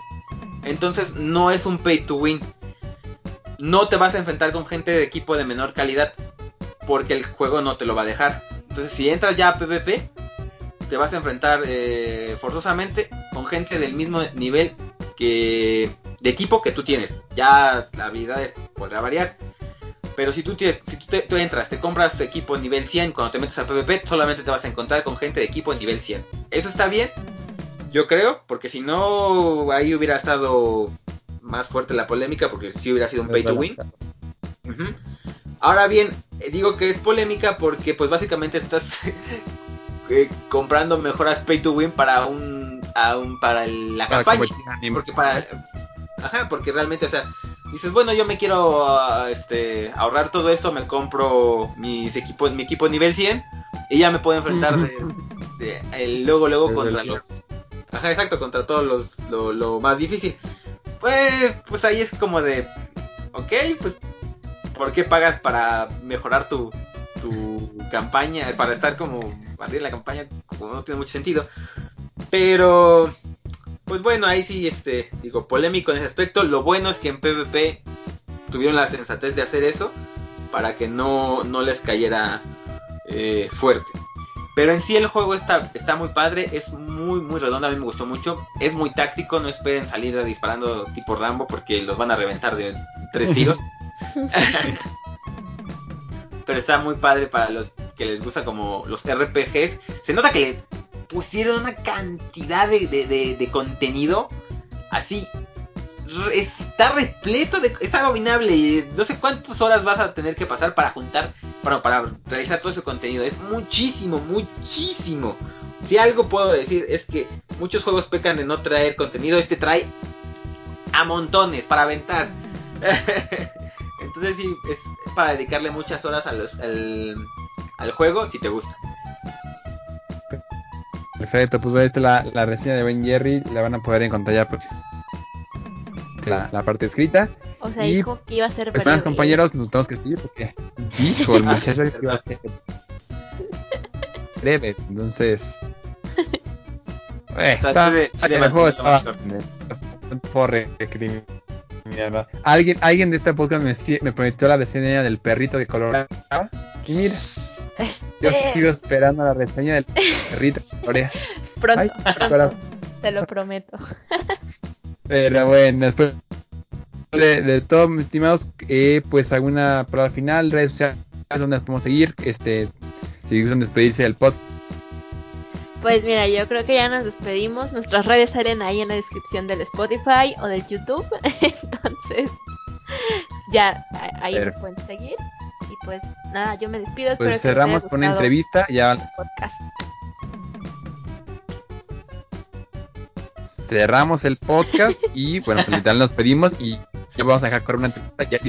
Entonces no es un pay to win. No te vas a enfrentar con gente de equipo de menor calidad porque el juego no te lo va a dejar. Entonces si entras ya a PvP, te vas a enfrentar eh, forzosamente con gente del mismo nivel que de equipo que tú tienes. Ya la habilidad podrá variar. Pero si tú, si tú, entras, te compras equipo nivel 100, cuando te metes a PvP, solamente te vas a encontrar con gente de equipo nivel 100. Eso está bien, yo creo, porque si no, ahí hubiera estado más fuerte la polémica, porque si hubiera sido un pay to win. Ahora bien, digo que es polémica porque pues básicamente estás eh, comprando mejoras pay to win para un, para la campaña. Porque para ajá, porque realmente, o sea, dices, bueno, yo me quiero ah, este ahorrar todo esto, me compro mis equipos, mi equipo nivel 100 y ya me puedo enfrentar de, el, luego luego contra los Ajá, exacto, contra todos los lo, más difícil. Pues, pues ahí es como de, ok, pues, ¿por qué pagas para mejorar tu, tu campaña? Para estar como, abrir la campaña, como no tiene mucho sentido. Pero, pues bueno, ahí sí, este, digo, polémico en ese aspecto. Lo bueno es que en PvP tuvieron la sensatez de hacer eso para que no, no les cayera eh, fuerte. Pero en sí el juego está, está muy padre, es muy, muy redondo, a mí me gustó mucho. Es muy táctico, no esperen salir disparando tipo Rambo porque los van a reventar de tres tiros. Pero está muy padre para los que les gusta como los RPGs. Se nota que le pusieron una cantidad de, de contenido así está repleto de... Es abominable. No sé cuántas horas vas a tener que pasar para juntar, para, para realizar todo ese contenido. Es muchísimo, muchísimo. Si algo puedo decir es que muchos juegos pecan de no traer contenido. Este trae a montones para aventar. Entonces sí, es para dedicarle muchas horas al, al juego si te gusta. Perfecto, pues esta la, la reseña de Ben Jerry, la van a poder encontrar ya próximo la, parte escrita. O sea, dijo que iba a ser pues, breve. compañeros, nos tenemos que escribir porque dijo el muchacho que iba a ser breve. Entonces, eh, está, mejor Alguien, alguien de este podcast me, me prometió la reseña del perrito que coloraba. Y mira, yo este sigo esperando la reseña del perrito que colorea. Pronto, pronto. Te lo prometo. Pero bueno, después de, todo, mis estimados, eh, pues alguna para final, redes sociales donde nos podemos seguir, este, si gustan despedirse del pod. Pues mira, yo creo que ya nos despedimos. Nuestras redes salen ahí en la descripción del Spotify o del YouTube. Entonces, ya ahí nos pueden seguir. Y pues nada, yo me despido. Pues cerramos con una entrevista. Ya. Podcast. Cerramos el podcast y bueno, pues literal nos pedimos y ya vamos a dejar con una entrevista ya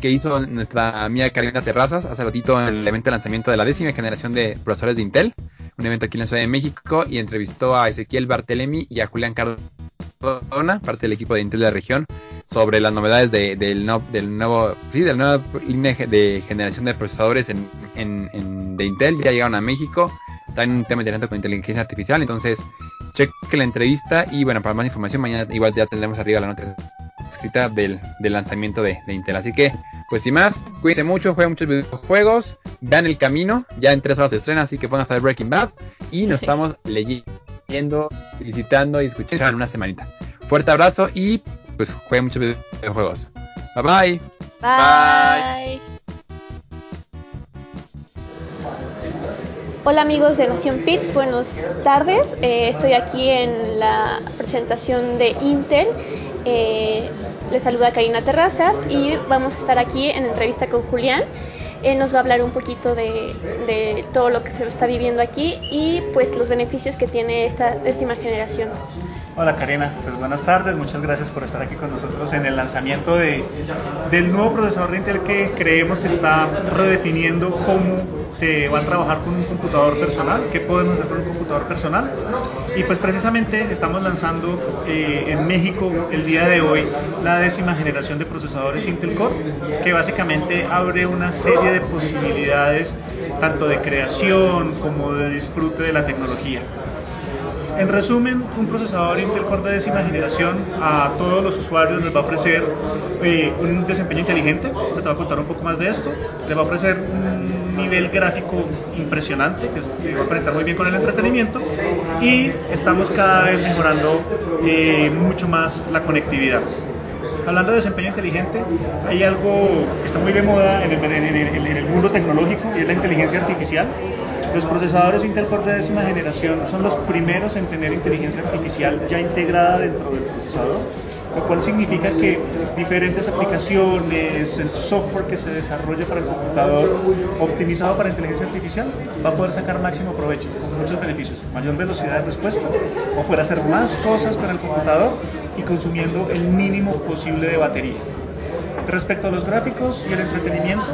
que, hizo nuestra amiga Karina Terrazas hace ratito en el evento de lanzamiento de la décima generación de procesadores de Intel, un evento aquí en la Ciudad de México y entrevistó a Ezequiel Bartelemi y a Julián Cardona, parte del equipo de Intel de la región, sobre las novedades de, del, no, del nuevo, sí, del nuevo línea de generación de procesadores en, en, de Intel, ya llegaron a México, está en un tema interesante con inteligencia artificial, entonces cheque la entrevista y bueno, para más información mañana igual ya tendremos arriba la nota escrita del, del lanzamiento de, de, Intel. Así que, pues sin más, cuídense mucho, jueguen muchos videojuegos, vean el camino, ya en tres horas se estrena, así que pongan a ver Breaking Bad y nos estamos leyendo, visitando y escuchando en una semanita. Fuerte abrazo y pues jueguen muchos videojuegos. Bye bye. Bye. bye. Hola amigos de Nación Pits, buenas tardes. Eh, estoy aquí en la presentación de Intel. Eh, les saluda Karina Terrazas y vamos a estar aquí en entrevista con Julián. Él nos va a hablar un poquito de, todo lo que se está viviendo aquí y pues los beneficios que tiene esta décima generación. Hola Karina, pues buenas tardes, muchas gracias por estar aquí con nosotros en el lanzamiento de, del nuevo procesador de Intel que creemos que está redefiniendo cómo se va a trabajar con un computador personal, qué podemos hacer con un computador personal. Y pues precisamente estamos lanzando eh, en México el día de hoy la décima generación de procesadores Intel Core, que básicamente abre una serie de posibilidades tanto de creación como de disfrute de la tecnología. En resumen, un procesador Intel Core de décima generación a todos los usuarios les va a ofrecer eh, un desempeño inteligente, te voy a contar un poco más de esto, les va a ofrecer un nivel gráfico impresionante que va a conectar muy bien con el entretenimiento y estamos cada vez mejorando eh, mucho más la conectividad. Hablando de desempeño inteligente, hay algo que está muy de moda en el, en el, en el mundo tecnológico y es la inteligencia artificial. Los procesadores Intel Core de décima generación son los primeros en tener inteligencia artificial ya integrada dentro del procesador, lo cual significa que diferentes aplicaciones, el software que se desarrolla para el computador optimizado para inteligencia artificial va a poder sacar máximo provecho con muchos beneficios, mayor velocidad de respuesta, o poder hacer más cosas con el computador y consumiendo el mínimo posible de batería. Respecto a los gráficos y el entretenimiento,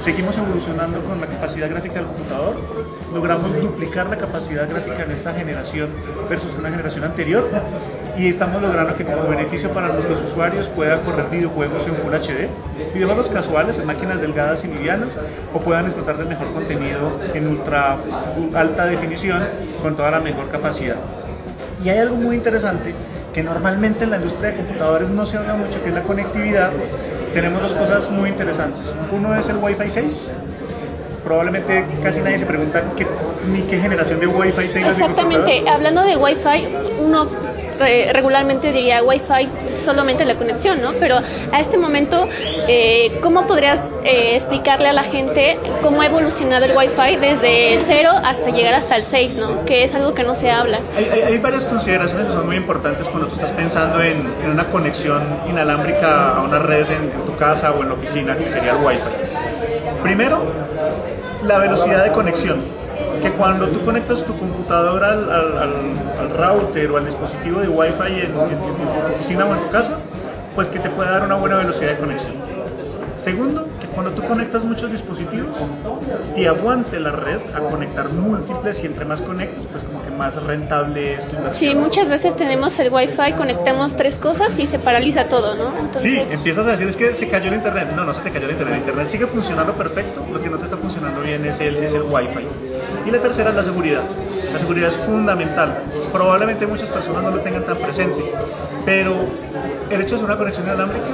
seguimos evolucionando con la capacidad gráfica del computador. Logramos duplicar la capacidad gráfica en esta generación versus una generación anterior y estamos logrando que como beneficio para nuestros usuarios puedan correr videojuegos en Full HD, videojuegos casuales en máquinas delgadas y livianas o puedan disfrutar del mejor contenido en ultra alta definición con toda la mejor capacidad. Y hay algo muy interesante que normalmente en la industria de computadores no se habla mucho, que es la conectividad. Tenemos dos cosas muy interesantes. Uno es el Wi-Fi 6. Probablemente casi nadie se pregunta qué, ni qué generación de Wi-Fi tenga Exactamente. Hablando de Wi-Fi, uno re regularmente diría Wi-Fi solamente la conexión, ¿no? Pero a este momento, eh, ¿cómo podrías eh, explicarle a la gente cómo ha evolucionado el Wi-Fi desde el 0 hasta llegar hasta el 6, ¿no? Que es algo que no se habla. Hay, varias consideraciones que son muy importantes cuando tú estás pensando en, en una conexión inalámbrica a una red en, en, tu casa o en la oficina, que sería el Wi-Fi. Primero, la velocidad de conexión que cuando tú conectas tu computadora al, al, router o al dispositivo de Wi-Fi en, en, en, tu oficina o en tu casa, pues que te pueda dar una buena velocidad de conexión. Segundo, que cuando tú conectas muchos dispositivos, te aguante la red a conectar múltiples y entre más conectas, pues como que más rentable es tu inversión. Sí, muchas veces tenemos el Wi-Fi, conectamos tres cosas y se paraliza todo, ¿no? Entonces... Sí, empiezas a decir es que se cayó el internet. No, no se te cayó el internet. El internet sigue funcionando perfecto. Lo que no te está funcionando bien es el, es el Wi-Fi. Y la tercera es la seguridad. La seguridad es fundamental. Probablemente muchas personas no lo tengan tan presente, pero el hecho de ser una conexión inalámbrica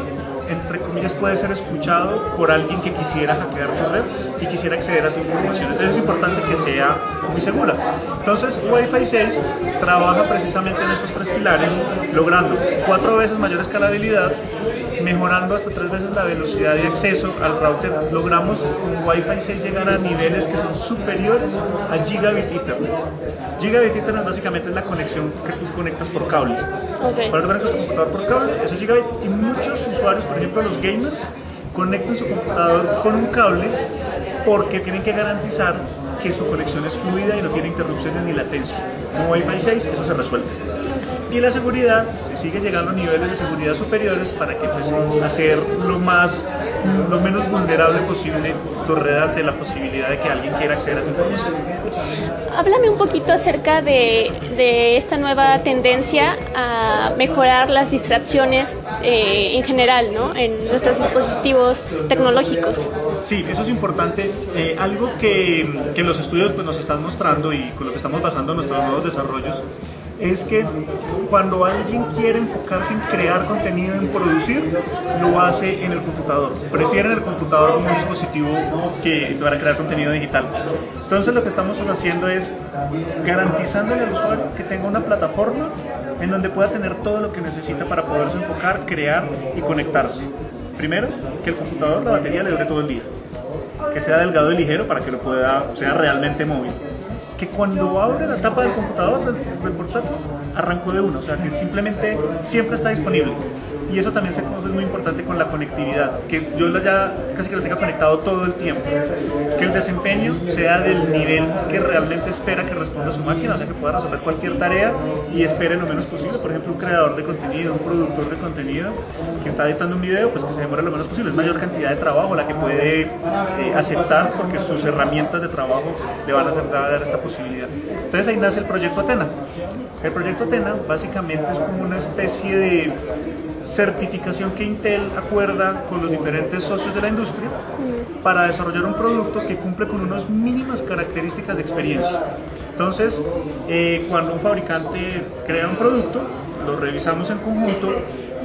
entre comillas, puede ser escuchado por alguien que quisiera hackear tu red y quisiera acceder a tu información. Entonces es importante que sea muy segura. Entonces Wi-Fi 6 trabaja precisamente en estos tres pilares, logrando cuatro veces mayor escalabilidad, mejorando hasta tres veces la velocidad de acceso al router. Logramos con Wi-Fi 6 llegar a niveles que son superiores a Gigabit Ethernet. Gigabit Ethernet básicamente es la conexión que tú conectas por cable. Okay. Cuando conectas tu computador por cable, eso es Gigabit y muchos usuarios, por ejemplo los gamers, conectan su computador con un cable porque tienen que garantizar que su conexión es fluida y no tiene interrupciones ni latencia. Con Wi-Fi 6 eso se resuelve. Y la seguridad, se sigue llegando a niveles de seguridad superiores para que pues hacer lo más, lo menos vulnerable posible tu red ante la posibilidad de que alguien quiera acceder a tu información. Háblame un poquito acerca de, de esta nueva tendencia a mejorar las distracciones eh, en general, ¿no? En nuestros dispositivos tecnológicos. Sí, eso es importante. Eh, algo que, que, los estudios pues, nos están mostrando y con lo que estamos basando nuestros nuevos desarrollos es que cuando alguien quiere enfocarse en crear contenido, en producir, lo hace en el computador. Prefieren el computador como un dispositivo que para crear contenido digital. Entonces lo que estamos haciendo es garantizándole al usuario que tenga una plataforma en donde pueda tener todo lo que necesita para poderse enfocar, crear y conectarse. Primero, que el computador, la batería le dure todo el día. Que sea delgado y ligero para que lo pueda, sea realmente móvil que cuando abre la tapa del computador, del, del portátil, arrancó de uno, o sea que simplemente siempre está disponible. Y eso también se conoce muy importante con la conectividad, que yo ya casi que lo tenga conectado todo el tiempo. Que el desempeño sea del nivel que realmente espera que responda su máquina, o sea que pueda resolver cualquier tarea y espere lo menos posible. Por ejemplo, un creador de contenido, un productor de contenido que está editando un video, pues que se demore lo menos posible. Es mayor cantidad de trabajo la que puede eh, aceptar porque sus herramientas de trabajo le van a dar esta posibilidad. Entonces ahí nace el proyecto Atena. El proyecto Atena básicamente es como una especie de certificación que Intel acuerda con los diferentes socios de la industria para desarrollar un producto que cumple con unas mínimas características de experiencia. Entonces, eh, cuando un fabricante crea un producto, lo revisamos en conjunto,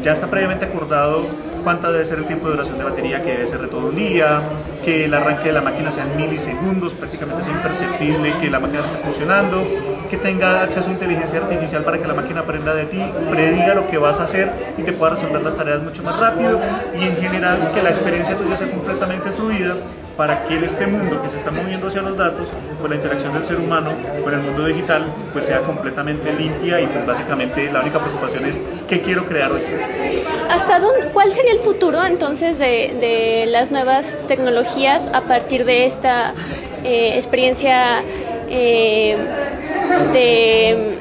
ya está previamente acordado cuánta debe ser el tiempo de duración de batería, que debe ser de todo un día, que el arranque de la máquina sea en milisegundos, prácticamente sea imperceptible que la máquina esté funcionando, que tenga acceso a inteligencia artificial para que la máquina aprenda de ti, prediga lo que vas a hacer y te pueda resolver las tareas mucho más rápido y en general que la experiencia tuya sea completamente fluida para que en este mundo que se está moviendo hacia los datos, pues la interacción del ser humano con el mundo digital pues sea completamente limpia y pues básicamente la única preocupación es qué quiero crear hoy. ¿Hasta dónde, cuál sería el futuro entonces de, de las nuevas tecnologías a partir de esta eh, experiencia eh, de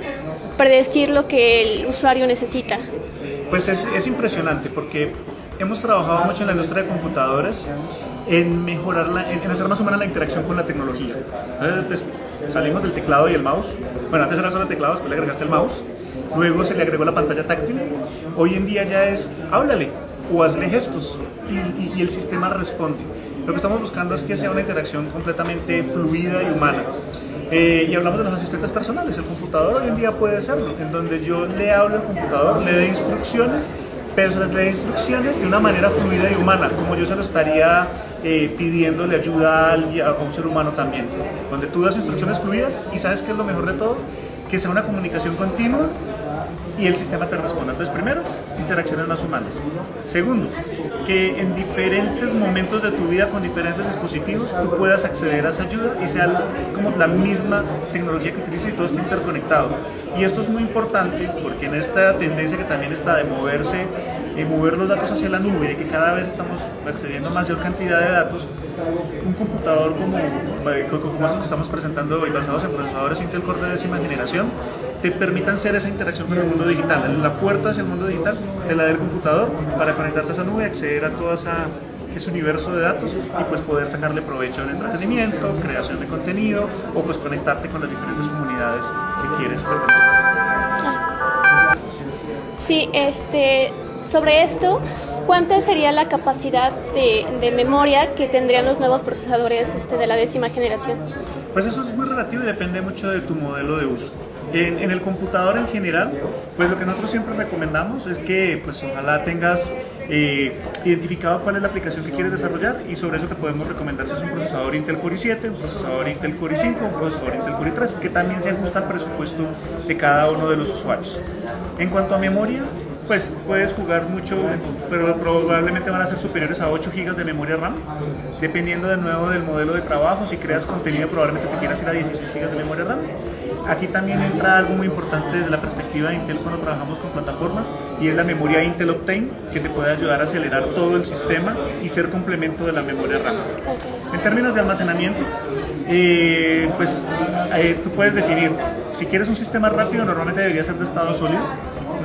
predecir lo que el usuario necesita? Pues es, es impresionante porque hemos trabajado mucho en la industria de computadores en mejorar, la, en, hacer más humana la interacción con la tecnología. Entonces, pues, salimos del teclado y el mouse. Bueno, antes era solo el teclado, después le agregaste el mouse. Luego se le agregó la pantalla táctil. Hoy en día ya es háblale o hazle gestos y, y, y el sistema responde. Lo que estamos buscando es que sea una interacción completamente fluida y humana. Eh, y hablamos de los asistentes personales. El computador hoy en día puede serlo, en donde yo le hablo al computador, le doy instrucciones pero se les da instrucciones de una manera fluida y humana, como yo se lo estaría eh, pidiéndole ayuda a, a, un ser humano también, donde tú das instrucciones fluidas y sabes que es lo mejor de todo, que sea una comunicación continua y el sistema te responda. Entonces, primero, interacciones más humanas. Segundo, que en diferentes momentos de tu vida con diferentes dispositivos tú puedas acceder a esa ayuda y sea como la misma tecnología que utilices y todo esté interconectado. Y esto es muy importante porque en esta tendencia que también está de moverse, de mover los datos hacia la nube, de que cada vez estamos accediendo a mayor cantidad de datos, un computador como, como los que estamos presentando hoy, basados en procesadores Intel Core de décima generación, te permitan hacer esa interacción con el mundo digital, la puerta hacia el mundo digital de la del computador para conectarte a esa nube, acceder a todo esa, ese universo de datos y pues poder sacarle provecho al entretenimiento, creación de contenido o pues conectarte con las diferentes comunidades que quieres pertenecer. Sí, este, sobre esto, ¿cuánta sería la capacidad de, de, memoria que tendrían los nuevos procesadores este, de la décima generación? Pues eso es muy relativo y depende mucho de tu modelo de uso. En, en, el computador en general, pues lo que nosotros siempre recomendamos es que pues ojalá tengas eh, identificado cuál es la aplicación que quieres desarrollar y sobre eso te podemos recomendar si es un procesador Intel Core i7, un procesador Intel Core i5, un procesador Intel Core i3, que también se ajusta al presupuesto de cada uno de los usuarios. En cuanto a memoria, pues puedes jugar mucho, pero probablemente van a ser superiores a 8 GB de memoria RAM, dependiendo de nuevo del modelo de trabajo. Si creas contenido, probablemente te quieras ir a 16 GB de memoria RAM. Aquí también entra algo muy importante desde la perspectiva de Intel cuando trabajamos con plataformas y es la memoria Intel Optane que te puede ayudar a acelerar todo el sistema y ser complemento de la memoria RAM. En términos de almacenamiento, eh, pues eh, tú puedes definir si quieres un sistema rápido, normalmente debería ser de estado sólido.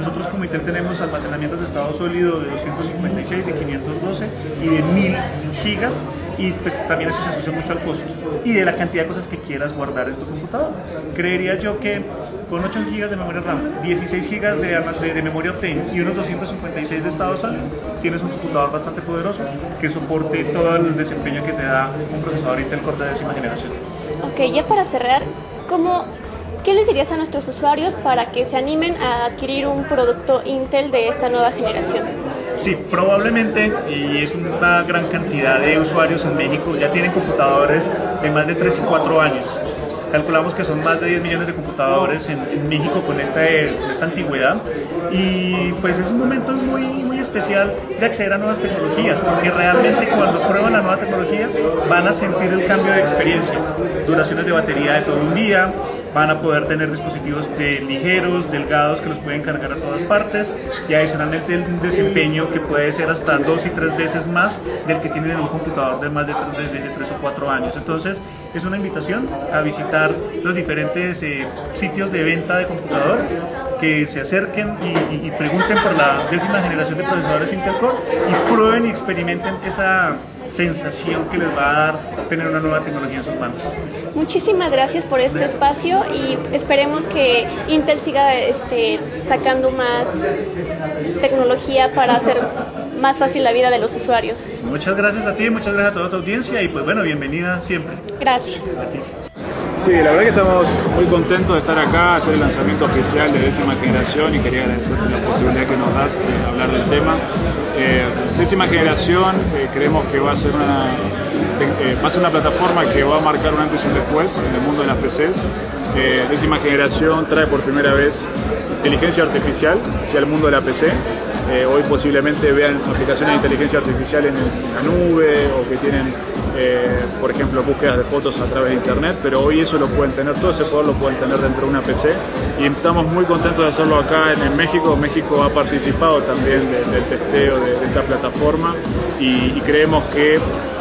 Nosotros como Intel tenemos almacenamientos de estado sólido de 256, de 512 y de 1000 gigas y pues también eso se asocia mucho al costo y de la cantidad de cosas que quieras guardar en tu computador. Creería yo que con 8 GB de memoria RAM, 16 GB de, de, memoria Optane y unos 256 de estado sólido, tienes un computador bastante poderoso que soporte todo el desempeño que te da un procesador Intel Core de décima generación. Ok, ya para cerrar, ¿cómo ¿Qué les dirías a nuestros usuarios para que se animen a adquirir un producto Intel de esta nueva generación? Sí, probablemente, y es una gran cantidad de usuarios en México, ya tienen computadores de más de 3 y 4 años. Calculamos que son más de 10 millones de computadores en, México con esta, esta antigüedad. Y pues es un momento muy, muy especial de acceder a nuevas tecnologías, porque realmente cuando prueban la nueva tecnología van a sentir el cambio de experiencia. Duraciones de batería de todo un día, van a poder tener dispositivos de ligeros, delgados que los pueden cargar a todas partes y adicionalmente el desempeño que puede ser hasta dos y tres veces más del que tienen en un computador de más de, tres o cuatro años. Entonces es una invitación a visitar los diferentes eh, sitios de venta de computadores que se acerquen y, pregunten por la décima generación de procesadores Intel Core y prueben y experimenten esa sensación que les va a dar tener una nueva tecnología en sus manos. Muchísimas gracias por este espacio y esperemos que Intel siga este, sacando más tecnología para hacer más fácil la vida de los usuarios. Muchas gracias a ti, muchas gracias a toda tu audiencia y pues bueno, bienvenida siempre. Gracias. Sí, la verdad que estamos muy contentos de estar acá, hacer el lanzamiento oficial de décima generación y quería agradecerte la posibilidad que nos das de hablar del tema. Eh, décima generación eh, creemos que va a ser una eh, va a ser una plataforma que va a marcar un antes y un después en el mundo de las PCs. décima generación trae por primera vez inteligencia artificial hacia el mundo de la PC. hoy posiblemente vean aplicaciones de inteligencia artificial en, la nube o que tienen, por ejemplo, búsquedas de fotos a través de internet, pero hoy eso lo pueden tener, todo ese poder lo pueden tener dentro de una PC y estamos muy contentos de hacerlo acá en, México. México ha participado también del testeo de, esta plataforma y, creemos que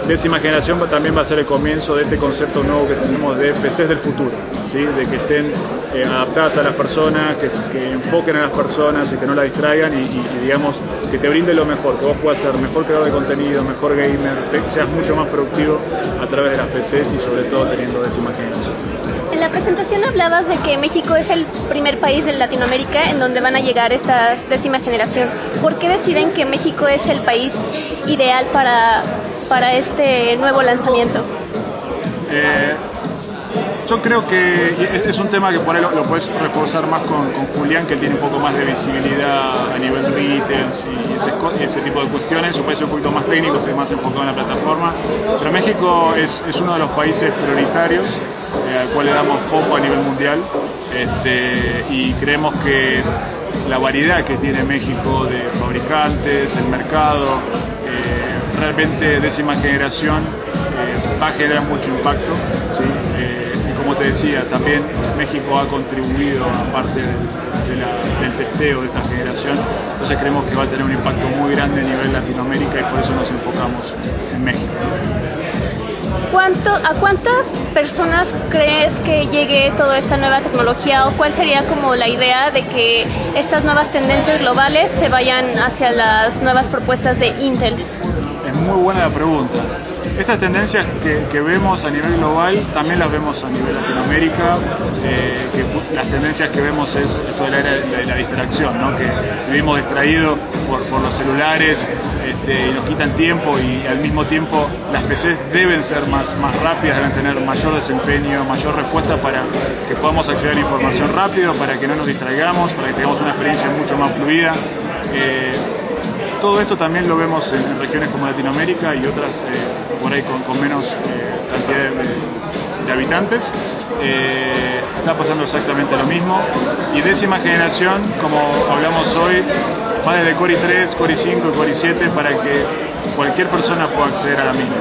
décima generación también va a ser el comienzo de este concepto nuevo que tenemos de PCs del futuro, ¿sí? de que estén eh, adaptadas a las personas, que, enfoquen a las personas y que no la distraigan y, digamos que te brinde lo mejor, que vos puedas ser mejor creador de contenido, mejor gamer, seas mucho más productivo a través de las PCs y sobre todo teniendo décima. En la presentación hablabas de que México es el primer país de Latinoamérica en donde van a llegar esta décima generación. ¿Por qué deciden que México es el país ideal para, para este nuevo lanzamiento? Eh, yo creo que es un tema que por ahí lo, puedes reforzar más con, Julián, que tiene un poco más de visibilidad a nivel retail y ese, tipo de cuestiones. Puede ser un poquito más técnico, estoy más enfocado en la plataforma. Pero México es, uno de los países prioritarios eh, al cual le damos foco a nivel mundial este, y creemos que la variedad que tiene México de fabricantes, el mercado, eh, realmente décima generación eh, va a generar mucho impacto. Como te decía, también México ha contribuido a parte del, testeo de esta generación, entonces creemos que va a tener un impacto muy grande a nivel Latinoamérica y por eso nos enfocamos en México. ¿Cuánto, ¿A cuántas personas crees que llegue toda esta nueva tecnología o cuál sería como la idea de que estas nuevas tendencias globales se vayan hacia las nuevas propuestas de Intel? Es muy buena la pregunta. Estas tendencias que, vemos a nivel global también las vemos a nivel Latinoamérica. Eh, que las tendencias que vemos es esto de la la, distracción, ¿no? que vivimos distraídos por, los celulares este, y nos quitan tiempo y al mismo tiempo las PCs deben ser más, más rápidas, deben tener mayor desempeño, mayor respuesta para que podamos acceder a información rápido, para que no nos distraigamos, para que tengamos una experiencia mucho más fluida. Eh, todo esto también lo vemos en, regiones como Latinoamérica y otras eh, por ahí con, menos eh, cantidad de, habitantes. Eh, está pasando exactamente lo mismo. Y décima generación, como hablamos hoy, va desde Core 3, Core 5 y Core 7 para que cualquier persona pueda acceder a la misma.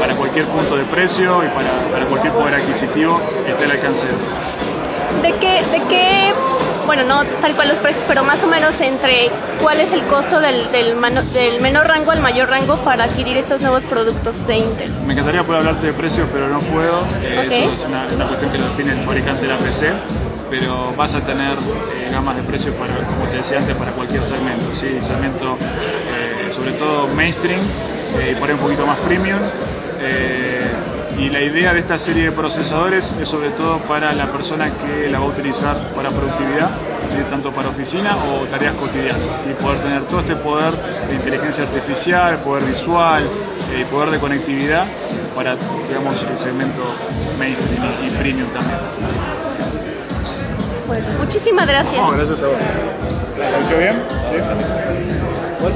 para cualquier punto de precio y para, cualquier poder adquisitivo esté al alcance de qué, de qué bueno, no tal cual los precios, pero más o menos entre cuál es el costo del, del, del menor rango al mayor rango para adquirir estos nuevos productos de Intel. Me encantaría poder hablarte de precios, pero no puedo. Eh, eso es una, una, cuestión que lo define el fabricante de la PC. Pero vas a tener eh, gamas de precios para, como te decía antes, para cualquier segmento. ¿sí? Segmento eh, sobre todo mainstream y por ahí un poquito más premium y la idea de esta serie de procesadores es sobre todo para la persona que la va a utilizar para productividad, tanto para oficina o tareas cotidianas, y poder tener todo este poder de inteligencia artificial, poder visual y eh, poder de conectividad para digamos, el segmento mainstream y, premium también. Bueno, muchísimas gracias. gracias a vos. ¿Lo bien? ¿Sí?